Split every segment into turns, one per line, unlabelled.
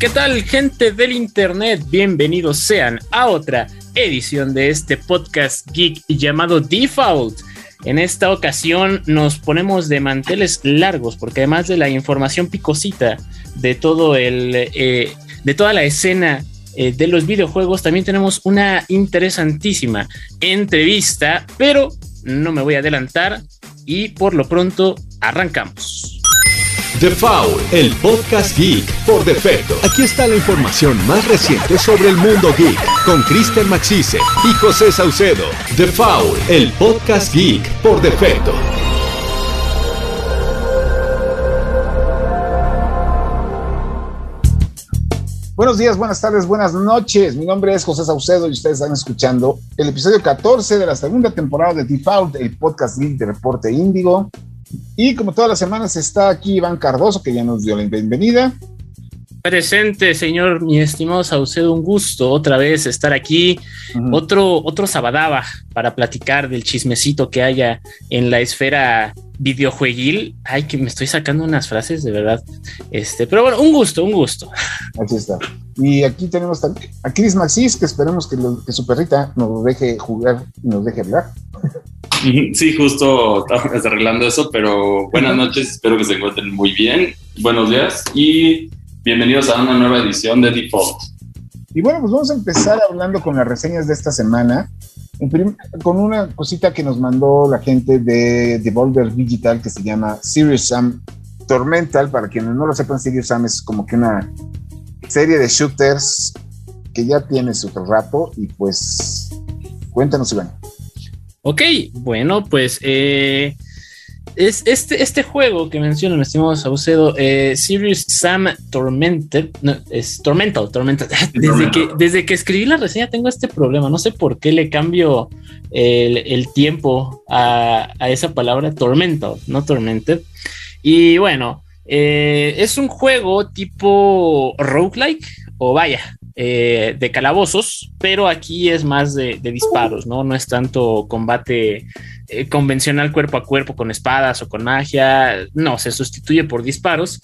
¿Qué tal gente del Internet? Bienvenidos sean a otra edición de este podcast geek llamado Default. En esta ocasión nos ponemos de manteles largos porque además de la información picosita de todo el eh, de toda la escena eh, de los videojuegos también tenemos una interesantísima entrevista, pero no me voy a adelantar y por lo pronto arrancamos.
The Foul, el podcast geek por defecto. Aquí está la información más reciente sobre el mundo geek con Kristen Maxise y José Saucedo. The Foul, el podcast geek por defecto.
Buenos días, buenas tardes, buenas noches. Mi nombre es José Saucedo y ustedes están escuchando el episodio 14 de la segunda temporada de Default, el podcast geek de Reporte Índigo. Y como todas las semanas está aquí Iván Cardoso, que ya nos dio la bienvenida.
Presente, señor, mi estimado Saucedo, un gusto otra vez estar aquí. Otro, otro sabadaba para platicar del chismecito que haya en la esfera videojueguil. Ay, que me estoy sacando unas frases de verdad. Este, pero bueno, un gusto, un gusto.
Aquí está. Y aquí tenemos a Chris Maxis, que esperemos que, que su perrita nos deje jugar y nos deje hablar.
Sí, justo estamos arreglando eso, pero buenas noches, espero que se encuentren muy bien. Buenos días y bienvenidos a una nueva edición de Default.
Y bueno, pues vamos a empezar hablando con las reseñas de esta semana. con una cosita que nos mandó la gente de Devolver Digital que se llama Serious Sam Tormental. Para quienes no lo sepan, Serious Sam es como que una serie de shooters que ya tiene su rato. Y pues, cuéntanos, Iván.
Ok, bueno, pues eh, es este, este juego que menciona mi estimado Saucedo, eh, Serious Sam Tormented, no, es Tormental, Tormental. Desde que, desde que escribí la reseña tengo este problema, no sé por qué le cambio el, tiempo a, esa palabra Tormental, no Tormented. Y bueno, eh, es un juego tipo roguelike, o vaya, eh, de calabozos, pero aquí es más de, disparos, ¿no? No es tanto combate eh, convencional cuerpo a cuerpo con espadas o con magia, no, se sustituye por disparos.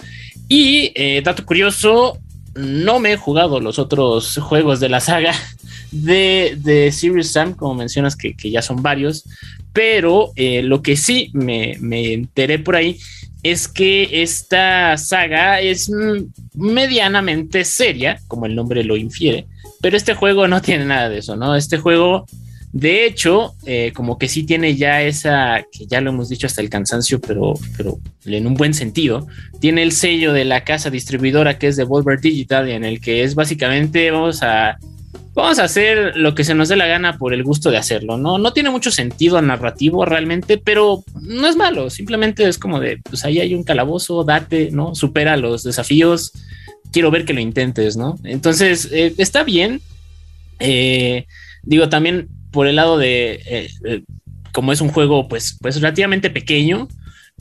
Y eh, dato curioso, no me he jugado los otros juegos de la saga de, de Serious Sam, como mencionas que, ya son varios, pero lo que sí me, me enteré por ahí es que esta saga es medianamente seria, como el nombre lo infiere, pero este juego no tiene nada de eso, ¿no? Este juego, de hecho, eh, como que sí tiene ya esa, que ya lo hemos dicho hasta el cansancio, pero, pero en un buen sentido, tiene el sello de la casa distribuidora que es Devolver Digital, en el que es básicamente, vamos a vamos a hacer lo que se nos dé la gana por el gusto de hacerlo, ¿no? No tiene mucho sentido narrativo realmente, pero no es malo, simplemente es como de, pues ahí hay un calabozo, date, ¿no? Supera los desafíos, quiero ver que lo intentes, ¿no? Entonces, eh, está bien. Eh, digo, también por el lado de, eh, como es un juego, pues, pues relativamente pequeño,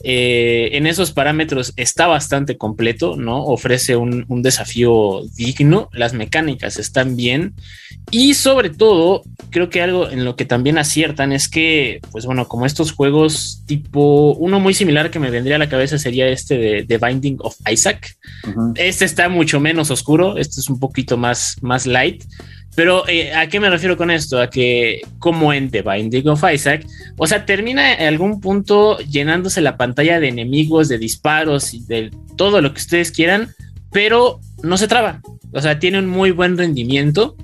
eh, en esos parámetros está bastante completo, ¿no? Ofrece un, desafío digno, las mecánicas están bien y sobre todo creo que algo en lo que también aciertan es que, pues bueno, como estos juegos tipo, uno muy similar que me vendría a la cabeza sería este de The Binding of Isaac. Este está mucho menos oscuro, este es un poquito más, más light. Pero eh, ¿a qué me refiero con esto? A que como en The Binding of Isaac, o sea, termina en algún punto llenándose la pantalla de enemigos, de disparos y de todo lo que ustedes quieran, pero no se traba. O sea, tiene un muy buen rendimiento.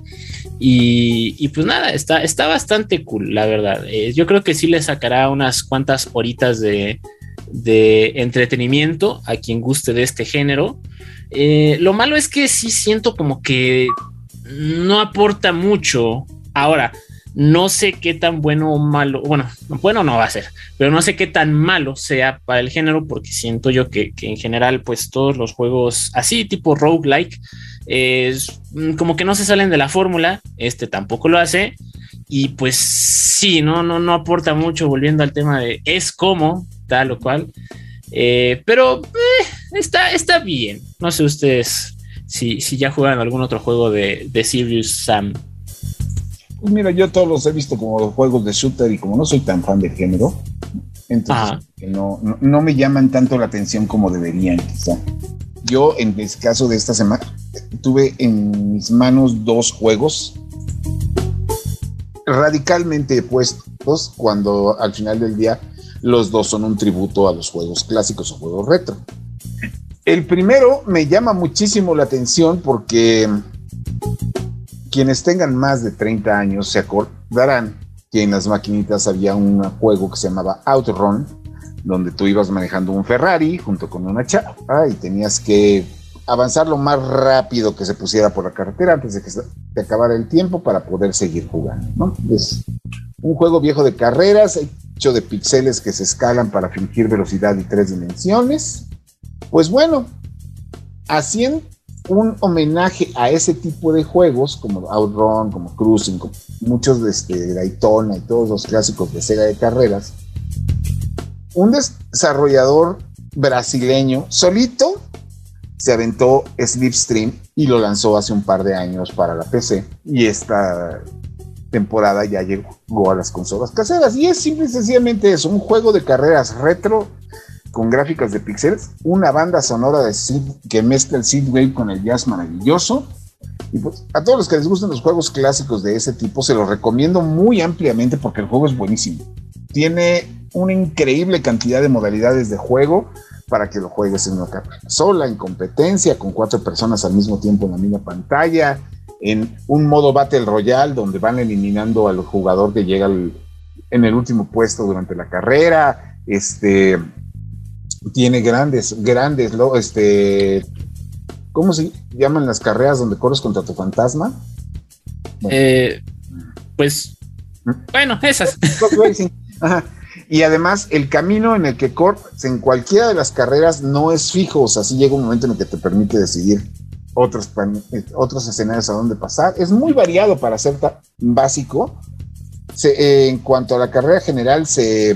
Y, pues nada, está, está bastante cool, la verdad. Eh, yo creo que sí le sacará unas cuantas horitas de, entretenimiento a quien guste de este género. Eh, lo malo es que sí siento como que no aporta mucho. Ahora, no sé qué tan bueno o malo, bueno, bueno no va a ser, pero no sé qué tan malo sea para el género porque siento yo que, en general pues todos los juegos así tipo roguelike es mm, como que no se salen de la fórmula, este tampoco lo hace y pues sí, no, no, no aporta mucho volviendo al tema de es como tal o cual, eh, pero eh, está, está bien, no sé ustedes si, si ya juegan algún otro juego de, de Serious Sam.
Pues mira, yo todos los he visto como juegos de shooter y como no soy tan fan del género, entonces no, no, me llaman tanto la atención como deberían, quizá. Yo, en el caso de esta semana, tuve en mis manos dos juegos radicalmente opuestos cuando al final del día los dos son un tributo a los juegos clásicos o juegos retro. El primero me llama muchísimo la atención porque quienes tengan más de 30 años se acordarán que en las maquinitas había un juego que se llamaba Outrun, donde tú ibas manejando un Ferrari junto con una chava y tenías que avanzar lo más rápido que se pusiera por la carretera antes de que se acabara el tiempo para poder seguir jugando. Es un juego viejo de carreras, hecho de píxeles que se escalan para fingir velocidad y tres dimensiones. Pues bueno, haciendo un homenaje a ese tipo de juegos, como Outrun, como Cruising, como muchos de este, y todos los clásicos de Sega de carreras, un desarrollador brasileño solito se aventó Slipstream y lo lanzó hace un par de años para la PC. Y esta temporada ya llegó a las consolas caseras. Y es simple y sencillamente eso, un juego de carreras retro con gráficas de píxeles, una banda sonora de que mezcla el synthwave con el jazz maravilloso. Y pues, a todos los que les gusten los juegos clásicos de ese tipo, se los recomiendo muy ampliamente porque el juego es buenísimo. Tiene una increíble cantidad de modalidades de juego para que lo juegues en una carrera sola, en competencia, con cuatro personas al mismo tiempo en la misma pantalla, en un modo Battle Royale donde van eliminando al jugador que llega en el último puesto durante la carrera. Este tiene grandes, grandes, este, ¿cómo se llaman las carreras donde corres contra tu fantasma?
Eh, pues, ¿Mm? bueno, esas.
Ajá. Y además, el camino en el que corres en cualquiera de las carreras no es fijo. O sea, sí llega un momento en el que te permite decidir otros, otros escenarios a dónde pasar. Es muy variado para ser tan básico. Eh, en cuanto a la carrera general, se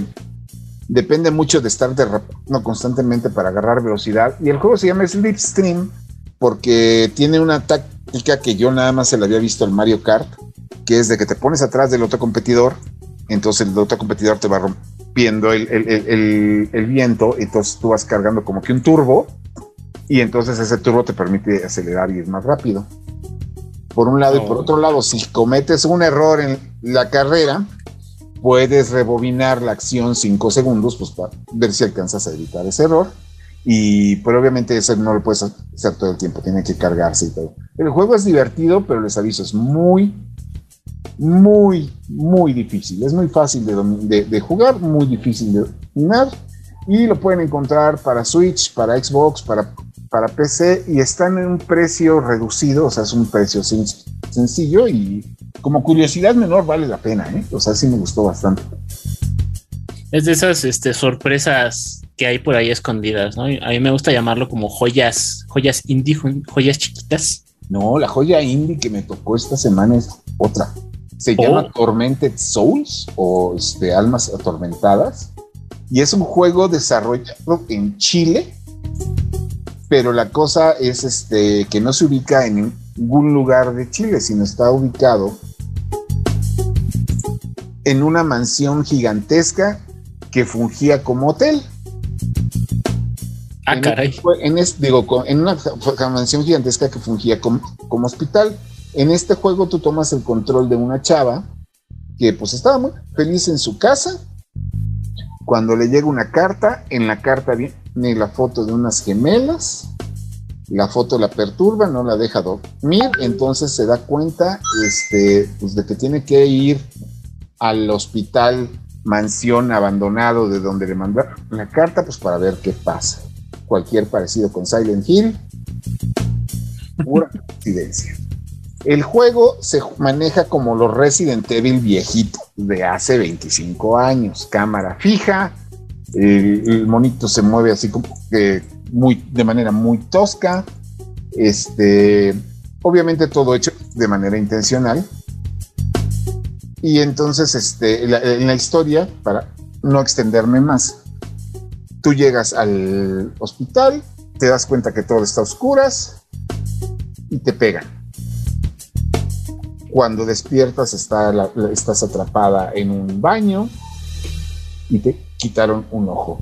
depende mucho de estar derrapando constantemente para agarrar velocidad. Y el juego se llama Slipstream porque tiene una táctica que yo nada más se la había visto al Mario Kart, que es de que te pones atrás del otro competidor, entonces el otro competidor te va viendo el, el, el, viento, entonces tú vas cargando como que un turbo y entonces ese turbo te permite acelerar y ir más rápido. Por un lado y por oh. otro lado, si cometes un error en la carrera, puedes rebobinar la acción cinco segundos pues para ver si alcanzas a evitar ese error. Y pero obviamente eso no lo puedes hacer todo el tiempo, tiene que cargarse y todo. El juego es divertido, pero les aviso, es muy, muy, muy difícil. Es muy fácil de, jugar, muy difícil de dominar. Y lo pueden encontrar para Switch, para Xbox, para, para PC. Y están en un precio reducido, o sea, es un precio sencillo. Y como curiosidad menor, vale la pena. ¿eh? O sea, sí me gustó bastante.
Es de esas este, sorpresas que hay por ahí escondidas, ¿no? A mí me gusta llamarlo como joyas, joyas indie, joyas chiquitas.
No, la joya indie que me tocó esta semana es otra. Se llama oh. Tormented Souls o este, Almas Atormentadas. Y es un juego desarrollado en Chile. Pero la cosa es este, que no se ubica en ningún lugar de Chile, sino está ubicado en una mansión gigantesca que fungía como hotel.
Ah, caray.
En, digo, en una mansión gigantesca que fungía como, como hospital. En este juego tú tomas el control de una chava que pues estaba muy feliz en su casa. Cuando le llega una carta, en la carta viene la foto de unas gemelas. La foto la perturba, no la deja dormir, entonces se da cuenta este, pues, de que tiene que ir al hospital mansión abandonado de donde le mandaron la carta, pues para ver qué pasa. Cualquier parecido con Silent Hill, pura coincidencia. El juego se maneja como los Resident Evil viejitos de hace 25 años. Cámara fija, el, monito se mueve así como que muy, de manera muy tosca. Este, obviamente todo hecho de manera intencional. Y entonces, este, en la historia, para no extenderme más, tú llegas al hospital, te das cuenta que todo está a oscuras y te pegan cuando despiertas estás atrapada en un baño y te quitaron un ojo.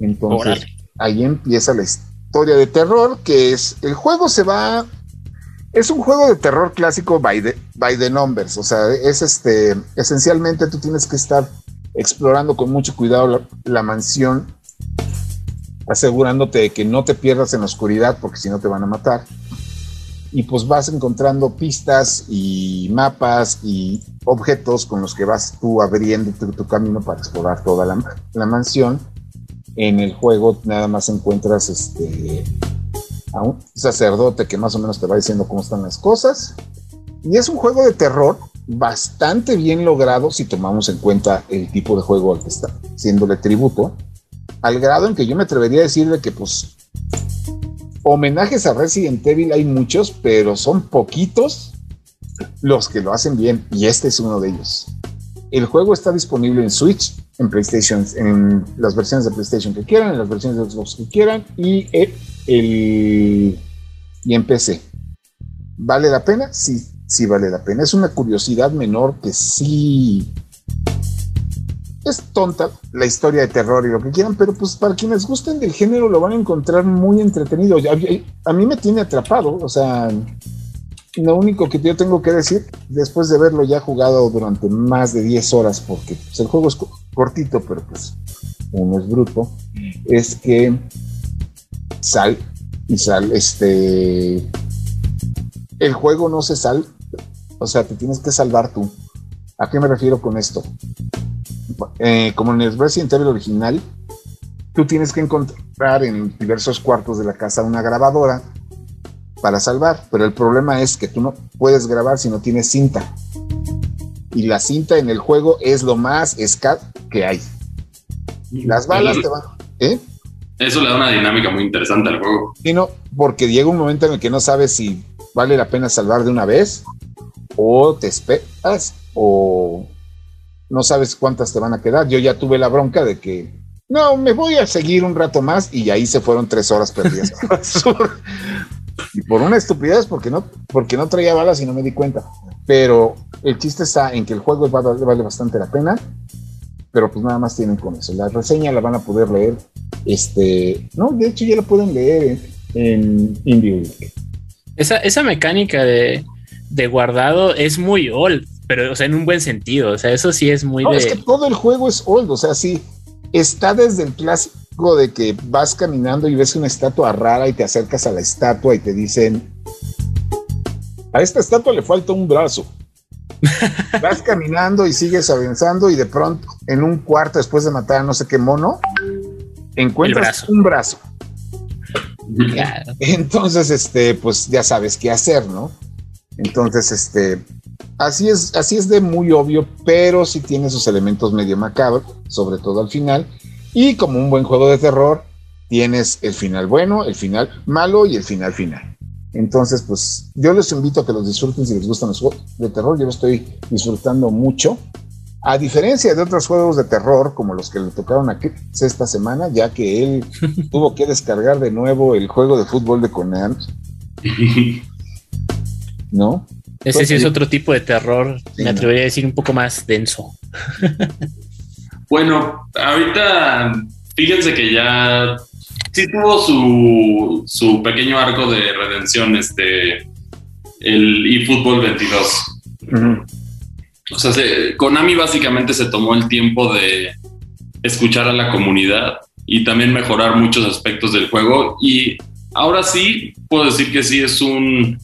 Entonces ahí empieza la historia de terror, que es, el juego se va, es un juego de terror clásico by the, numbers, o sea, es este, esencialmente tú tienes que estar explorando con mucho cuidado la, la mansión, asegurándote de que no te pierdas en la oscuridad, porque si no te van a matar y pues vas encontrando pistas y mapas y objetos con los que vas tú abriendo tu, tu camino para explorar toda la, la, mansión. En el juego nada más encuentras este, a un sacerdote que más o menos te va diciendo cómo están las cosas. Y es un juego de terror bastante bien logrado si tomamos en cuenta el tipo de juego al que está haciéndole tributo, al grado en que yo me atrevería a decirle que pues homenajes a Resident Evil hay muchos, pero son poquitos los que lo hacen bien y este es uno de ellos. El juego está disponible en Switch, en PlayStation, en las versiones de PlayStation que quieran, en las versiones de Xbox que quieran y, el, y en PC. ¿Vale la pena? Sí, sí vale la pena. Es una curiosidad menor que sí es tonta la historia de terror y lo que quieran, pero pues para quienes gusten del género lo van a encontrar muy entretenido. A, a mí me tiene atrapado, o sea, lo único que yo tengo que decir, después de verlo ya jugado durante más de 10 horas, porque pues, el juego es cortito, pero pues uno es bruto, es que sal y sal, este, el juego no se sal, o sea, te tienes que salvar tú. ¿A qué me refiero con esto? eh, como en el Resident Evil original, tú tienes que encontrar en diversos cuartos de la casa una grabadora para salvar, pero el problema es que tú no puedes grabar si no tienes cinta. Y la cinta en el juego es lo más escaso que hay. Las balas te van. ¿eh?
Eso le da una dinámica muy interesante al juego.
Sí, no, porque llega un momento en el que no sabes si vale la pena salvar de una vez o te esperas o no sabes cuántas te van a quedar. Yo ya tuve la bronca de que, no, me voy a seguir un rato más y ahí se fueron tres horas perdidas. y por una estupidez, porque no, porque no traía balas y no me di cuenta. Pero el chiste está en que el juego vale, vale bastante la pena, pero pues nada más tienen con eso. La reseña la van a poder leer. Este, no, de hecho ya la pueden leer en, en Indie
Esa, esa mecánica de, de guardado es muy old pero, o sea, en un buen sentido. O sea, eso sí es muy
no, de... es que todo el juego es old. O sea, sí, está desde el clásico de que vas caminando y ves una estatua rara y te acercas a la estatua y te dicen: A esta estatua le falta un brazo. vas caminando y sigues avanzando y de pronto, en un cuarto después de matar a no sé qué mono, encuentras brazo. un brazo. Claro. Entonces, este, pues ya sabes qué hacer, ¿no? Entonces, este, así es, así es de muy obvio, pero sí tiene sus elementos medio macabros, sobre todo al final. Y como un buen juego de terror, tienes el final bueno, el final malo y el final final. Entonces, pues yo les invito a que los disfruten si les gustan los juegos de terror. Yo lo estoy disfrutando mucho. A diferencia de otros juegos de terror, como los que le tocaron a Chris esta semana, ya que él tuvo que descargar de nuevo el juego de fútbol de Conan. ¿No?
Ese sí es otro tipo de terror, sí, me atrevería no. a decir un poco más denso.
bueno, ahorita fíjense que ya sí tuvo su, su pequeño arco de redención, este, el eFootball 22. Uh -huh. O sea, se, Konami básicamente se tomó el tiempo de escuchar a la comunidad y también mejorar muchos aspectos del juego. Y ahora sí, puedo decir que sí es un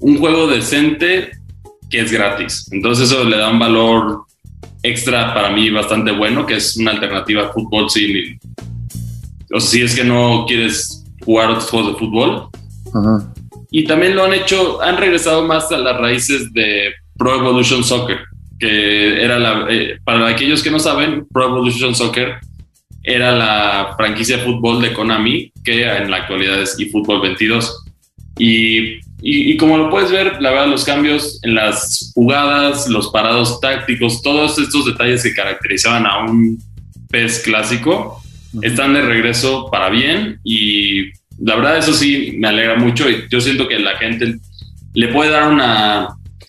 un juego decente que es gratis. Entonces eso le da un valor extra para mí bastante bueno, que es una alternativa a fútbol sin... O sea, si es que no quieres jugar otros juegos de fútbol. -huh. Y también lo han hecho, han regresado más a las raíces de Pro Evolution Soccer, que era la... Eh, para aquellos que no saben, Pro Evolution Soccer era la franquicia de fútbol de Konami, que en la actualidad es eFootball 22. Y y, y, como lo puedes ver, la verdad, los cambios en las jugadas, los parados tácticos, todos estos detalles que caracterizaban a un PES clásico. Están de regreso para bien. Y la verdad, eso sí me alegra mucho. Y yo siento que la gente le puede dar una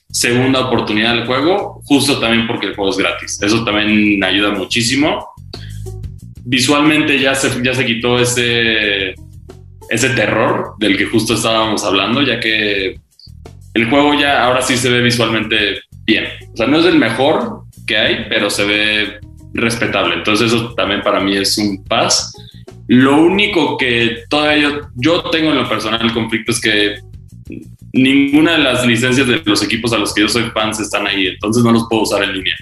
segunda oportunidad al juego, justo también porque el juego es gratis. Eso también ayuda muchísimo. Visualmente ya se, ya se quitó ese ese terror del que justo estábamos hablando, ya que el juego ya ahora sí se ve visualmente bien. O sea, no es el mejor que hay, pero se ve respetable. Entonces eso también para mí es un pas. Lo único que todavía yo, yo tengo en lo personal el conflicto es que ninguna de las licencias de los equipos a los que yo soy fans están ahí, entonces no los puedo usar en línea.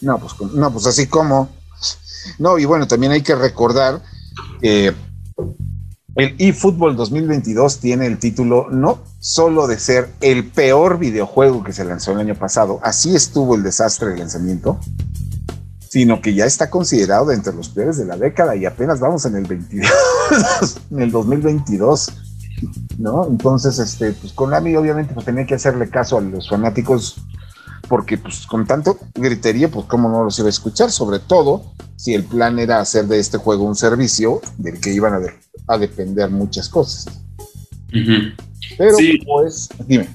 No, pues, no, pues así como. No, y bueno, también hay que recordar que el eFootball 2022 tiene el título no solo de ser el peor videojuego que se lanzó el año pasado, así estuvo el desastre de lanzamiento, sino que ya está considerado entre los peores de la década y apenas vamos en el 22, en el 2022. ¿No? Entonces, este, pues Konami obviamente pues tenía que hacerle caso a los fanáticos porque pues con tanto gritería, pues cómo no los iba a escuchar, sobre todo si el plan era hacer de este juego un servicio del que iban a, depender muchas cosas. Pero pues, dime.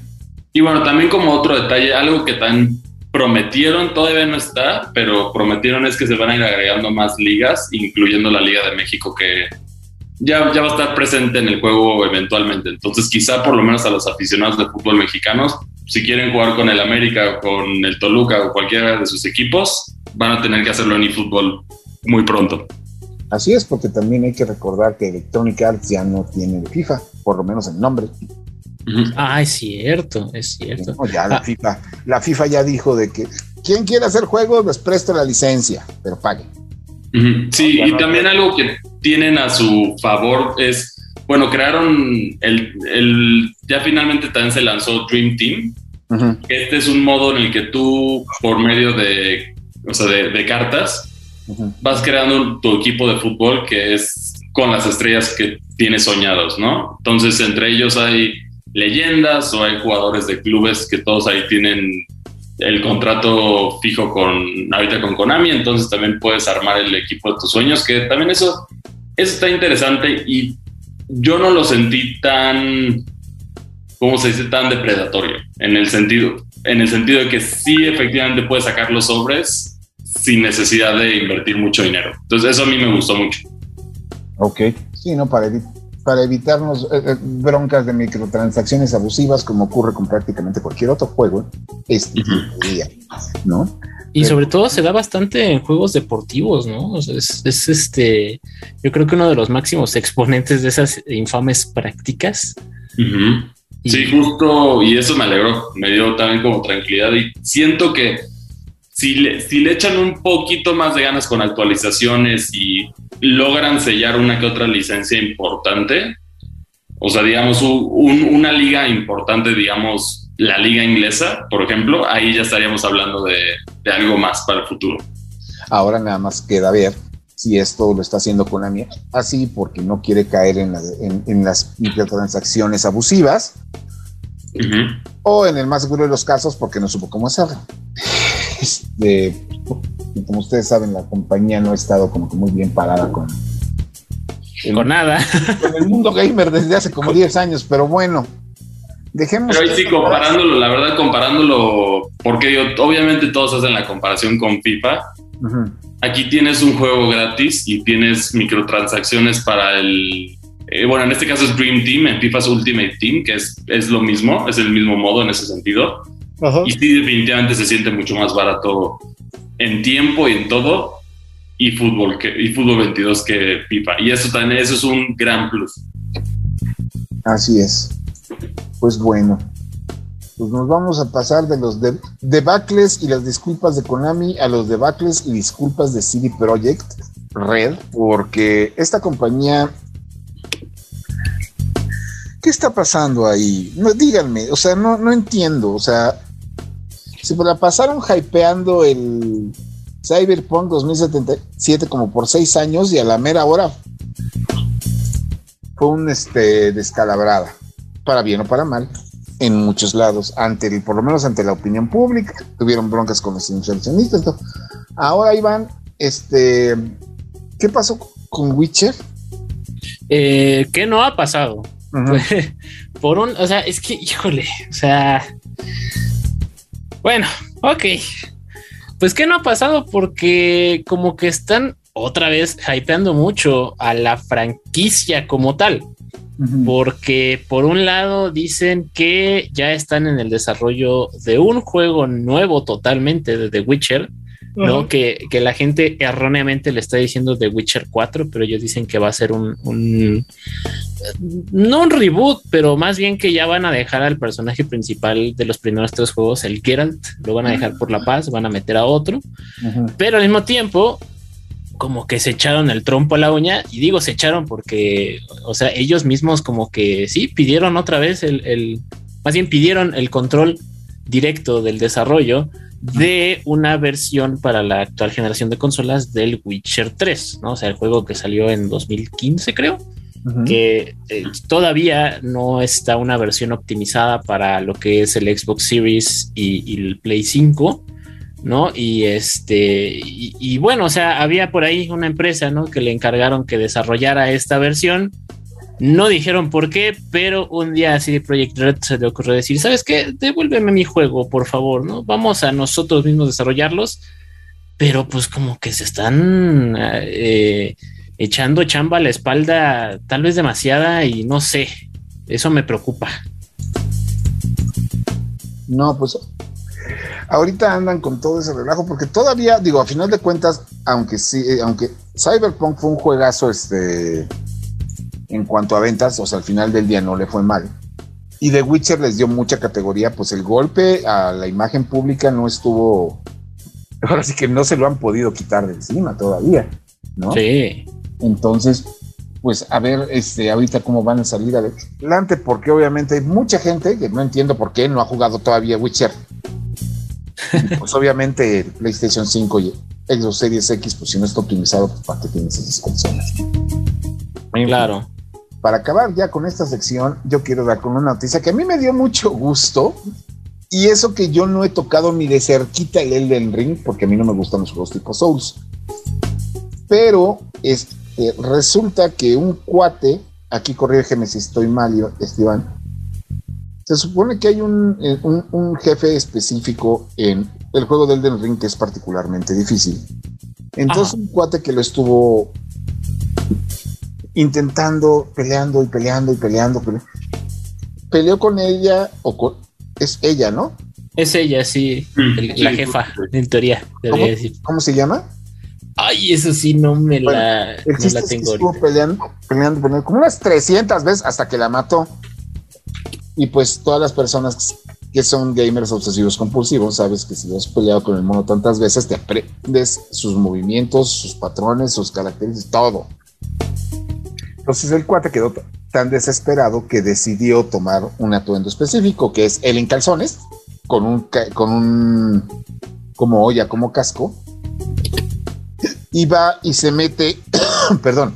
Y bueno, también como otro detalle, algo que tan prometieron, todavía no está, pero prometieron es que se van a ir agregando más ligas, incluyendo la Liga de México que ya, ya va a estar presente en el juego eventualmente. Entonces quizá por lo menos a los aficionados de fútbol mexicanos si quieren jugar con el América o con el Toluca o cualquiera de sus equipos, van a tener que hacerlo en eFootball muy pronto.
Así es, porque también hay que recordar que Electronic Arts ya no tiene FIFA, por lo menos el nombre.
Ah, es cierto, es cierto.
ya la ah. FIFA, la FIFA ya dijo de que quien quiera hacer juegos les presto la licencia, pero pague.
Sí, y también algo que tienen a su favor es bueno, crearon el, ya finalmente también se lanzó Dream Team. Este es un modo en el que tú, por medio de, o sea, de, cartas, vas creando tu equipo de fútbol que es con las estrellas que tienes soñados, ¿no? Entonces, entre ellos hay leyendas o hay jugadores de clubes que todos ahí tienen el contrato fijo con ahorita con Konami, entonces también puedes armar el equipo de tus sueños, que también eso, eso está interesante y yo no lo sentí tan, ¿cómo se dice? Tan depredatorio, en el sentido, en el sentido de que sí efectivamente puedes sacar los sobres sin necesidad de invertir mucho dinero. Entonces eso a mí me gustó mucho.
Ok, sí, ¿no? Para, para evitarnos eh, eh, broncas de microtransacciones abusivas como ocurre con prácticamente cualquier otro juego, este día, ¿no?
Y sobre todo se da bastante en juegos deportivos, ¿no? es, este, yo creo que uno de los máximos exponentes de esas infames prácticas.
Sí, justo, y eso me alegró, me dio también como tranquilidad y siento que si le, si le echan un poquito más de ganas con actualizaciones y logran sellar una que otra licencia importante, o sea, digamos, una liga importante, digamos, la liga inglesa, por ejemplo, ahí ya estaríamos hablando de, algo más para el futuro.
Ahora nada más queda ver si esto lo está haciendo Konami así porque no quiere caer en, las microtransacciones abusivas o en el más seguro de los casos porque no supo cómo hacerlo. Este, como ustedes saben, la compañía no ha estado como que muy bien parada con,
con nada.
Con el mundo gamer desde hace como 10 años, pero bueno, Dejemos
Pero ahí sí, comparándolo, la verdad, comparándolo, porque obviamente todos hacen la comparación con FIFA. Aquí tienes un juego gratis y tienes microtransacciones para el. Eh, bueno, en este caso es Dream Team, en FIFA es Ultimate Team, que es, es lo mismo, es el mismo modo en ese sentido. Y sí, definitivamente se siente mucho más barato en tiempo y en todo. Y fútbol, que, y fútbol 22 que FIFA. Y eso también, eso es un gran plus.
Así es. Pues bueno, pues nos vamos a pasar de los debacles y las disculpas de Konami a los debacles y disculpas de CD Projekt Red, porque esta compañía. ¿Qué está pasando ahí? No, díganme, o sea, no, no entiendo, o sea, se la pasaron hypeando el Cyberpunk 2077 como por seis años y a la mera hora fue un este descalabrada para bien o para mal, en muchos lados, ante por lo menos ante la opinión pública, tuvieron broncas con los inversionistas. Ahora Iván, este, ¿qué pasó con Witcher?
Eh, ¿Qué no ha pasado? Por un, o sea, es que, híjole, o sea, bueno, ok. Pues ¿qué no ha pasado? Porque como que están otra vez hypeando mucho a la franquicia como tal. porque por un lado dicen que ya están en el desarrollo de un juego nuevo totalmente de The Witcher, ¿no? Que, la gente erróneamente le está diciendo The Witcher 4, pero ellos dicen que va a ser un, no un reboot, pero más bien que ya van a dejar al personaje principal de los primeros tres juegos, el Geralt, lo van a dejar por la paz, van a meter a otro, pero al mismo tiempo como que se echaron el trompo a la uña y digo se echaron porque, o sea, ellos mismos como que sí pidieron otra vez el, el más bien pidieron el control directo del desarrollo de una versión para la actual generación de consolas del Witcher 3, ¿no? O sea, el juego que salió en 2015, creo, que eh, todavía no está una versión optimizada para lo que es el Xbox Series y, el Play 5, ¿no? Y este, y, bueno, o sea, había por ahí una empresa, ¿no? Que le encargaron que desarrollara esta versión no dijeron por qué, pero un día así de Project Red se le ocurrió decir, ¿sabes qué? Devuélveme mi juego, por favor, ¿no? Vamos a nosotros mismos desarrollarlos, pero pues como que se están eh, echando chamba a la espalda, tal vez demasiada y no sé, eso me preocupa.
No, pues ahorita andan con todo ese relajo porque todavía, digo, a final de cuentas, aunque sí, eh, aunque Cyberpunk fue un juegazo, este en cuanto a ventas, o sea, al final del día no le fue mal. Y The Witcher les dio mucha categoría, pues el golpe a la imagen pública no estuvo, ahora sí que no se lo han podido quitar de encima todavía, ¿no?
Sí.
Entonces, pues a ver este, ahorita cómo van a salir adelante, porque obviamente hay mucha gente que no entiendo por qué no ha jugado todavía Witcher. pues obviamente PlayStation 5 y Xbox Series X, pues si no está optimizado, pues para qué tienes esas consolas.
Claro
para acabar ya con esta sección, yo quiero dar con una noticia que a mí me dio mucho gusto. Y eso que yo no he tocado ni de cerquita el Elden Ring, porque a mí no me gustan los juegos tipo Souls. Pero este, resulta que un cuate, aquí corrígeme si estoy mal, Esteban, se supone que hay un, eh, un, jefe específico en el juego del Elden Ring que es particularmente difícil. Entonces, un cuate que lo estuvo intentando, peleando y peleando y peleando. Peleó con ella, o es ella, ¿no?
Es ella, sí, mm, la jefa, en teoría.
¿Cómo, ¿Cómo se llama?
Ay, eso sí, no me la, no la tengo.
estuvo peleando, peleando, peleando, como unas 300 veces hasta que la mató. Y pues todas las personas que son gamers obsesivos compulsivos, sabes que si has peleado con el mono tantas veces, te aprendes sus movimientos, sus patrones, sus características, todo. Entonces el cuate quedó tan desesperado que decidió tomar un atuendo específico, que es el en calzones, con un, con un, como olla, como casco, y va y se mete, perdón,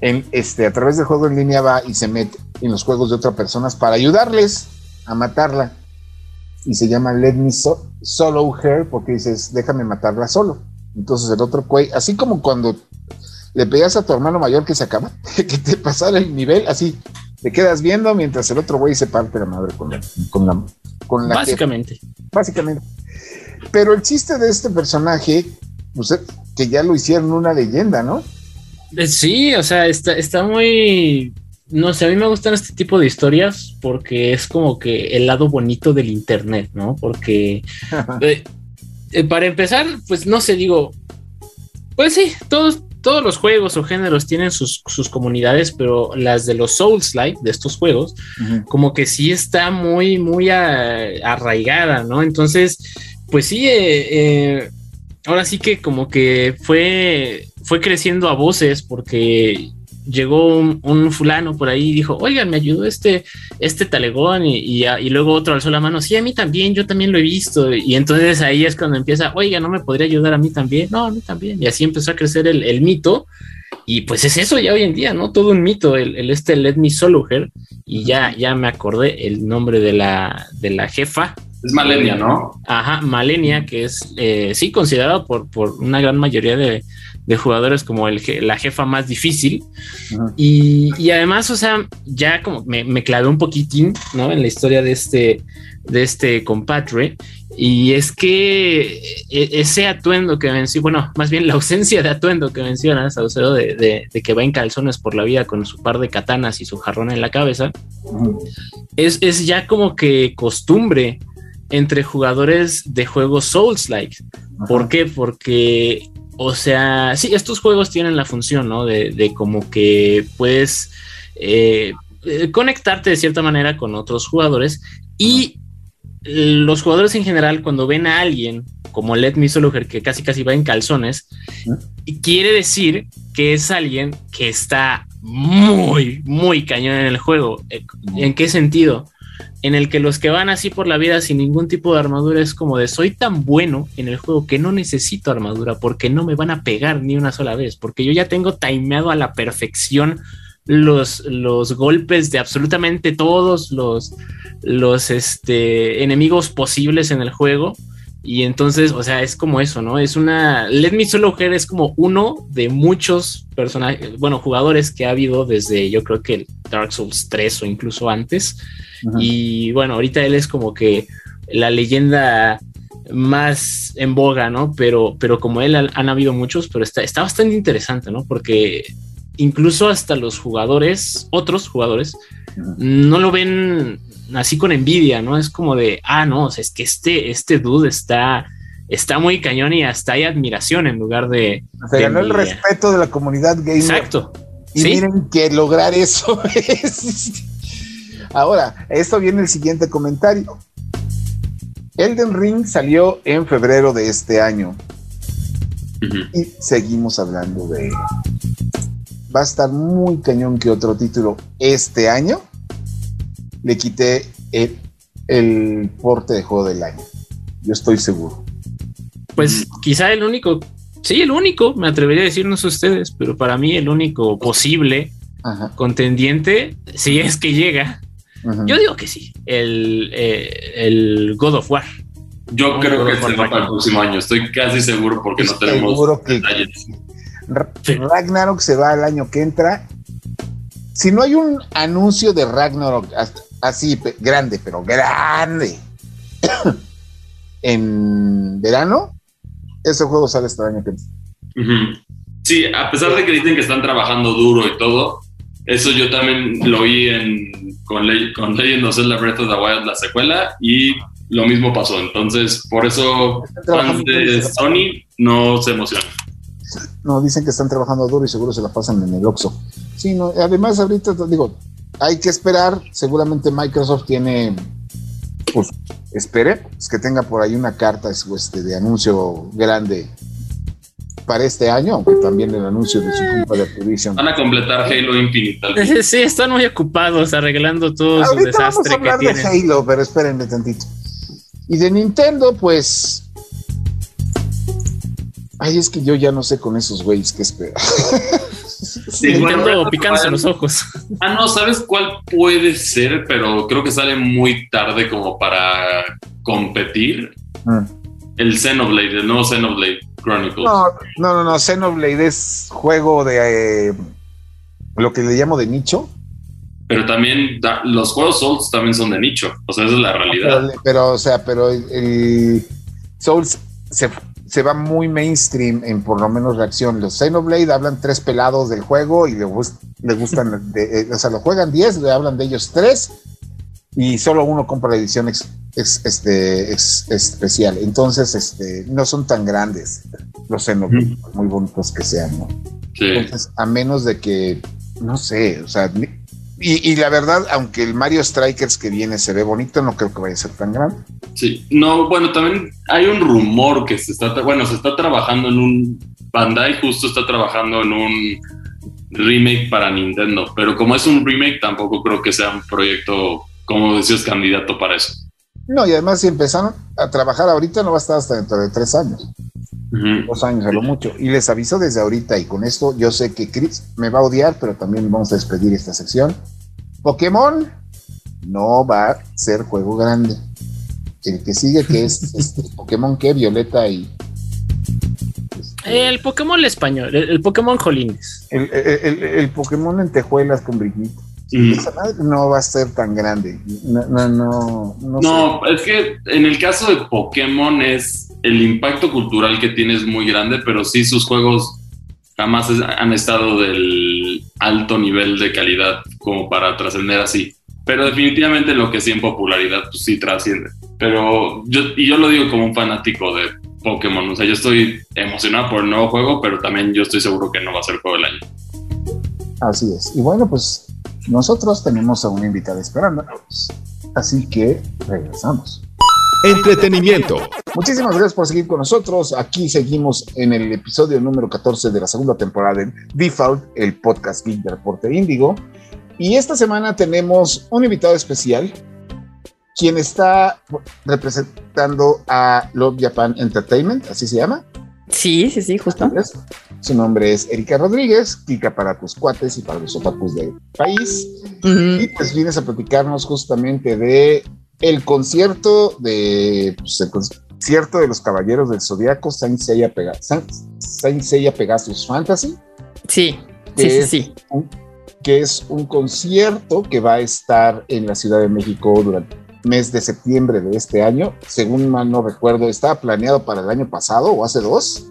en este, a través del juego en línea va y se mete en los juegos de otras personas para ayudarles a matarla. Y se llama Let Me Solo Her, porque dices, déjame matarla solo. Entonces el otro güey, así como cuando le pedías a tu hermano mayor que se acaba, que te pasara el nivel, así te quedas viendo mientras el otro güey se parte la madre con la. Con la, con la
básicamente.
básicamente. Pero el chiste de este personaje, pues, que ya lo hicieron una leyenda, ¿no?
Eh, sí, o sea, está, está muy. No sé, a mí me gustan este tipo de historias porque es como que el lado bonito del internet, ¿no? Porque eh, eh, para empezar, pues no sé, digo, pues sí, todos, todos los juegos o géneros tienen sus, comunidades, pero las de los Souls-like, de estos juegos, como que sí está muy, muy arraigada, ¿no? Entonces, pues sí, eh, eh, ahora sí que como que fue, fue creciendo a voces porque llegó un, fulano por ahí y dijo, oigan, me ayudó este, este talegón y, y, luego otro alzó la mano, sí, a mí también, yo también lo he visto. Y entonces ahí es cuando empieza, oiga, ¿no me podría ayudar a mí también? No, a mí también. Y así empezó a crecer el, mito. Y pues es eso ya hoy en día, ¿no? Todo un mito, el, este Let Me Solo Her. Y ya, ya me acordé el nombre de la, de la jefa.
Es Malenia, ¿no?
Ajá, Malenia, que es, eh, sí, considerado por, por una gran mayoría de, de jugadores como el, la jefa más difícil. y, además, o sea, ya como me, me, clavé un poquitín, ¿no? En la historia de este, de este compatre. Y es que e, ese atuendo que mencionó, bueno, más bien la ausencia de atuendo que mencionas, Saucedo, de, de, de, que va en calzones por la vida con su par de katanas y su jarrón en la cabeza, es, es, ya como que costumbre entre jugadores de juegos Souls-like. ¿Por qué? Porque, o sea, sí, estos juegos tienen la función, ¿no? De, de como que puedes eh, eh conectarte de cierta manera con otros jugadores y los jugadores en general, cuando ven a alguien como Let Me Soluger, que casi casi va en calzones, quiere decir que es alguien que está muy, muy cañón en el juego. ¿En qué sentido? En el que los que van así por la vida sin ningún tipo de armadura es como de soy tan bueno en el juego que no necesito armadura porque no me van a pegar ni una sola vez, porque yo ya tengo timeado a la perfección los, los golpes de absolutamente todos los, los este, enemigos posibles en el juego. Y entonces, o sea, es como eso, ¿no? Es una. Let Me Solo Her es como uno de muchos personajes, bueno, jugadores que ha habido desde yo creo que el Dark Souls 3 o incluso antes. Y bueno, ahorita él es como que la leyenda más en boga, ¿no? Pero, pero como él han, habido muchos, pero está, está bastante interesante, ¿no? Porque incluso hasta los jugadores, otros jugadores, no lo ven así con envidia, ¿no? Es como de, ah, no, es que este, este dude está, está muy cañón y hasta hay admiración en lugar de...
Se ganó el respeto de la comunidad gamer.
Exacto.
Y miren que lograr eso es... Ahora, esto viene el siguiente comentario. Elden Ring salió en febrero de este año. Y seguimos hablando de va a estar muy cañón que otro título este año le quité el, porte de juego del año. Yo estoy seguro.
Pues quizá el único, sí, el único, me atrevería a decirnos ustedes, pero para mí el único posible contendiente, si es que llega, yo digo que sí, el, eh, el God of War.
Yo creo que se va para el próximo año, estoy casi seguro porque no tenemos seguro que,
Ragnarok se va el año que entra. Si no hay un anuncio de Ragnarok así grande, pero grande, en verano, ese juego sale este año que.
Sí, a pesar de que dicen que están trabajando duro y todo, eso yo también lo oí en, con, con Legend of Zelda Breath of the Wild, la secuela, y lo mismo pasó. Entonces, por eso fans de Sony no se emocionan.
No, dicen que están trabajando duro y seguro se la pasan en el Oxxo. Sí, no, además ahorita digo, hay que esperar, seguramente Microsoft tiene, pues, espere, es que tenga por ahí una carta este, de anuncio grande para este año, aunque también el anuncio de su culpa de Activision.
Van a completar Halo Infinite.
Sí, están muy ocupados arreglando todo su desastre
vamos a hablar de Halo, pero espérenme tantito. Y de Nintendo, pues Ay, es que yo ya no sé con esos güeyes qué esperar.
Sí, bueno, picándose los ojos.
Ah, no, ¿sabes cuál puede ser? Pero creo que sale muy tarde como para competir. Mm. El Xenoblade, el nuevo Xenoblade Chronicles.
No, no, no, no. Xenoblade es juego de eh, lo que le llamo de nicho.
Pero también los juegos Souls también son de nicho. O sea, esa es la realidad.
Pero, o sea, pero el Souls se se va muy mainstream en por lo menos reacción. Los Xenoblade hablan tres pelados del juego y le, gustan, de, eh, o sea, lo juegan diez, le hablan de ellos tres y solo uno compra la edición este, especial. Entonces, este, no son tan grandes los Xenoblade, muy bonitos que sean, ¿no? Entonces, a menos de que, no sé, o sea, y, la verdad, aunque el Mario Strikers que viene se ve bonito, no creo que vaya a ser tan grande.
Sí, no, bueno, también hay un rumor que se está, bueno, se está trabajando en un, Bandai justo está trabajando en un remake para Nintendo, pero como es un remake, tampoco creo que sea un proyecto, como decías, candidato para eso.
No, y además si empezaron a trabajar ahorita no va a estar hasta dentro de tres años. Dos años a lo mucho. Y les aviso desde ahorita, y con esto yo sé que Chris me va a odiar, pero también vamos a despedir esta sección. Pokémon no va a ser juego grande. El que sigue, que es este, Pokémon que Violeta y.
El Pokémon español, el, Pokémon Jolines.
El, el, Pokémon en tejuelas con brillito. no va a ser tan grande. No, no, no.
No, es que en el caso de Pokémon es el impacto cultural que tiene es muy grande, pero sí sus juegos jamás han estado del alto nivel de calidad como para trascender así. Pero definitivamente lo que sí en popularidad, pues sí trasciende. Pero yo, y yo lo digo como un fanático de Pokémon. O sea, yo estoy emocionado por el nuevo juego, pero también yo estoy seguro que no va a ser el juego del año.
Así es. Y bueno, pues nosotros tenemos a una invitada esperándonos. Así que regresamos.
Entretenimiento.
Muchísimas gracias por seguir con nosotros. Aquí seguimos en el episodio número 14 de la segunda temporada de Default, el podcast Geek de Reporte Índigo. Y esta semana tenemos un invitado especial, quien está representando a Love Japan Entertainment, así se llama.
Sí, sí, sí, justo.
Su nombre es Erika Rodríguez, Kika para tus cuates y para los otakus del país. Y pues vienes a platicarnos justamente de el concierto de pues, el concierto de los Caballeros del Zodiaco, Saint Seiya, Pegasus Fantasy.
Sí, sí, sí, sí.
que es un concierto que va a estar en la Ciudad de México durante el mes de septiembre de este año. Según mal no recuerdo, estaba planeado para el año pasado o hace dos.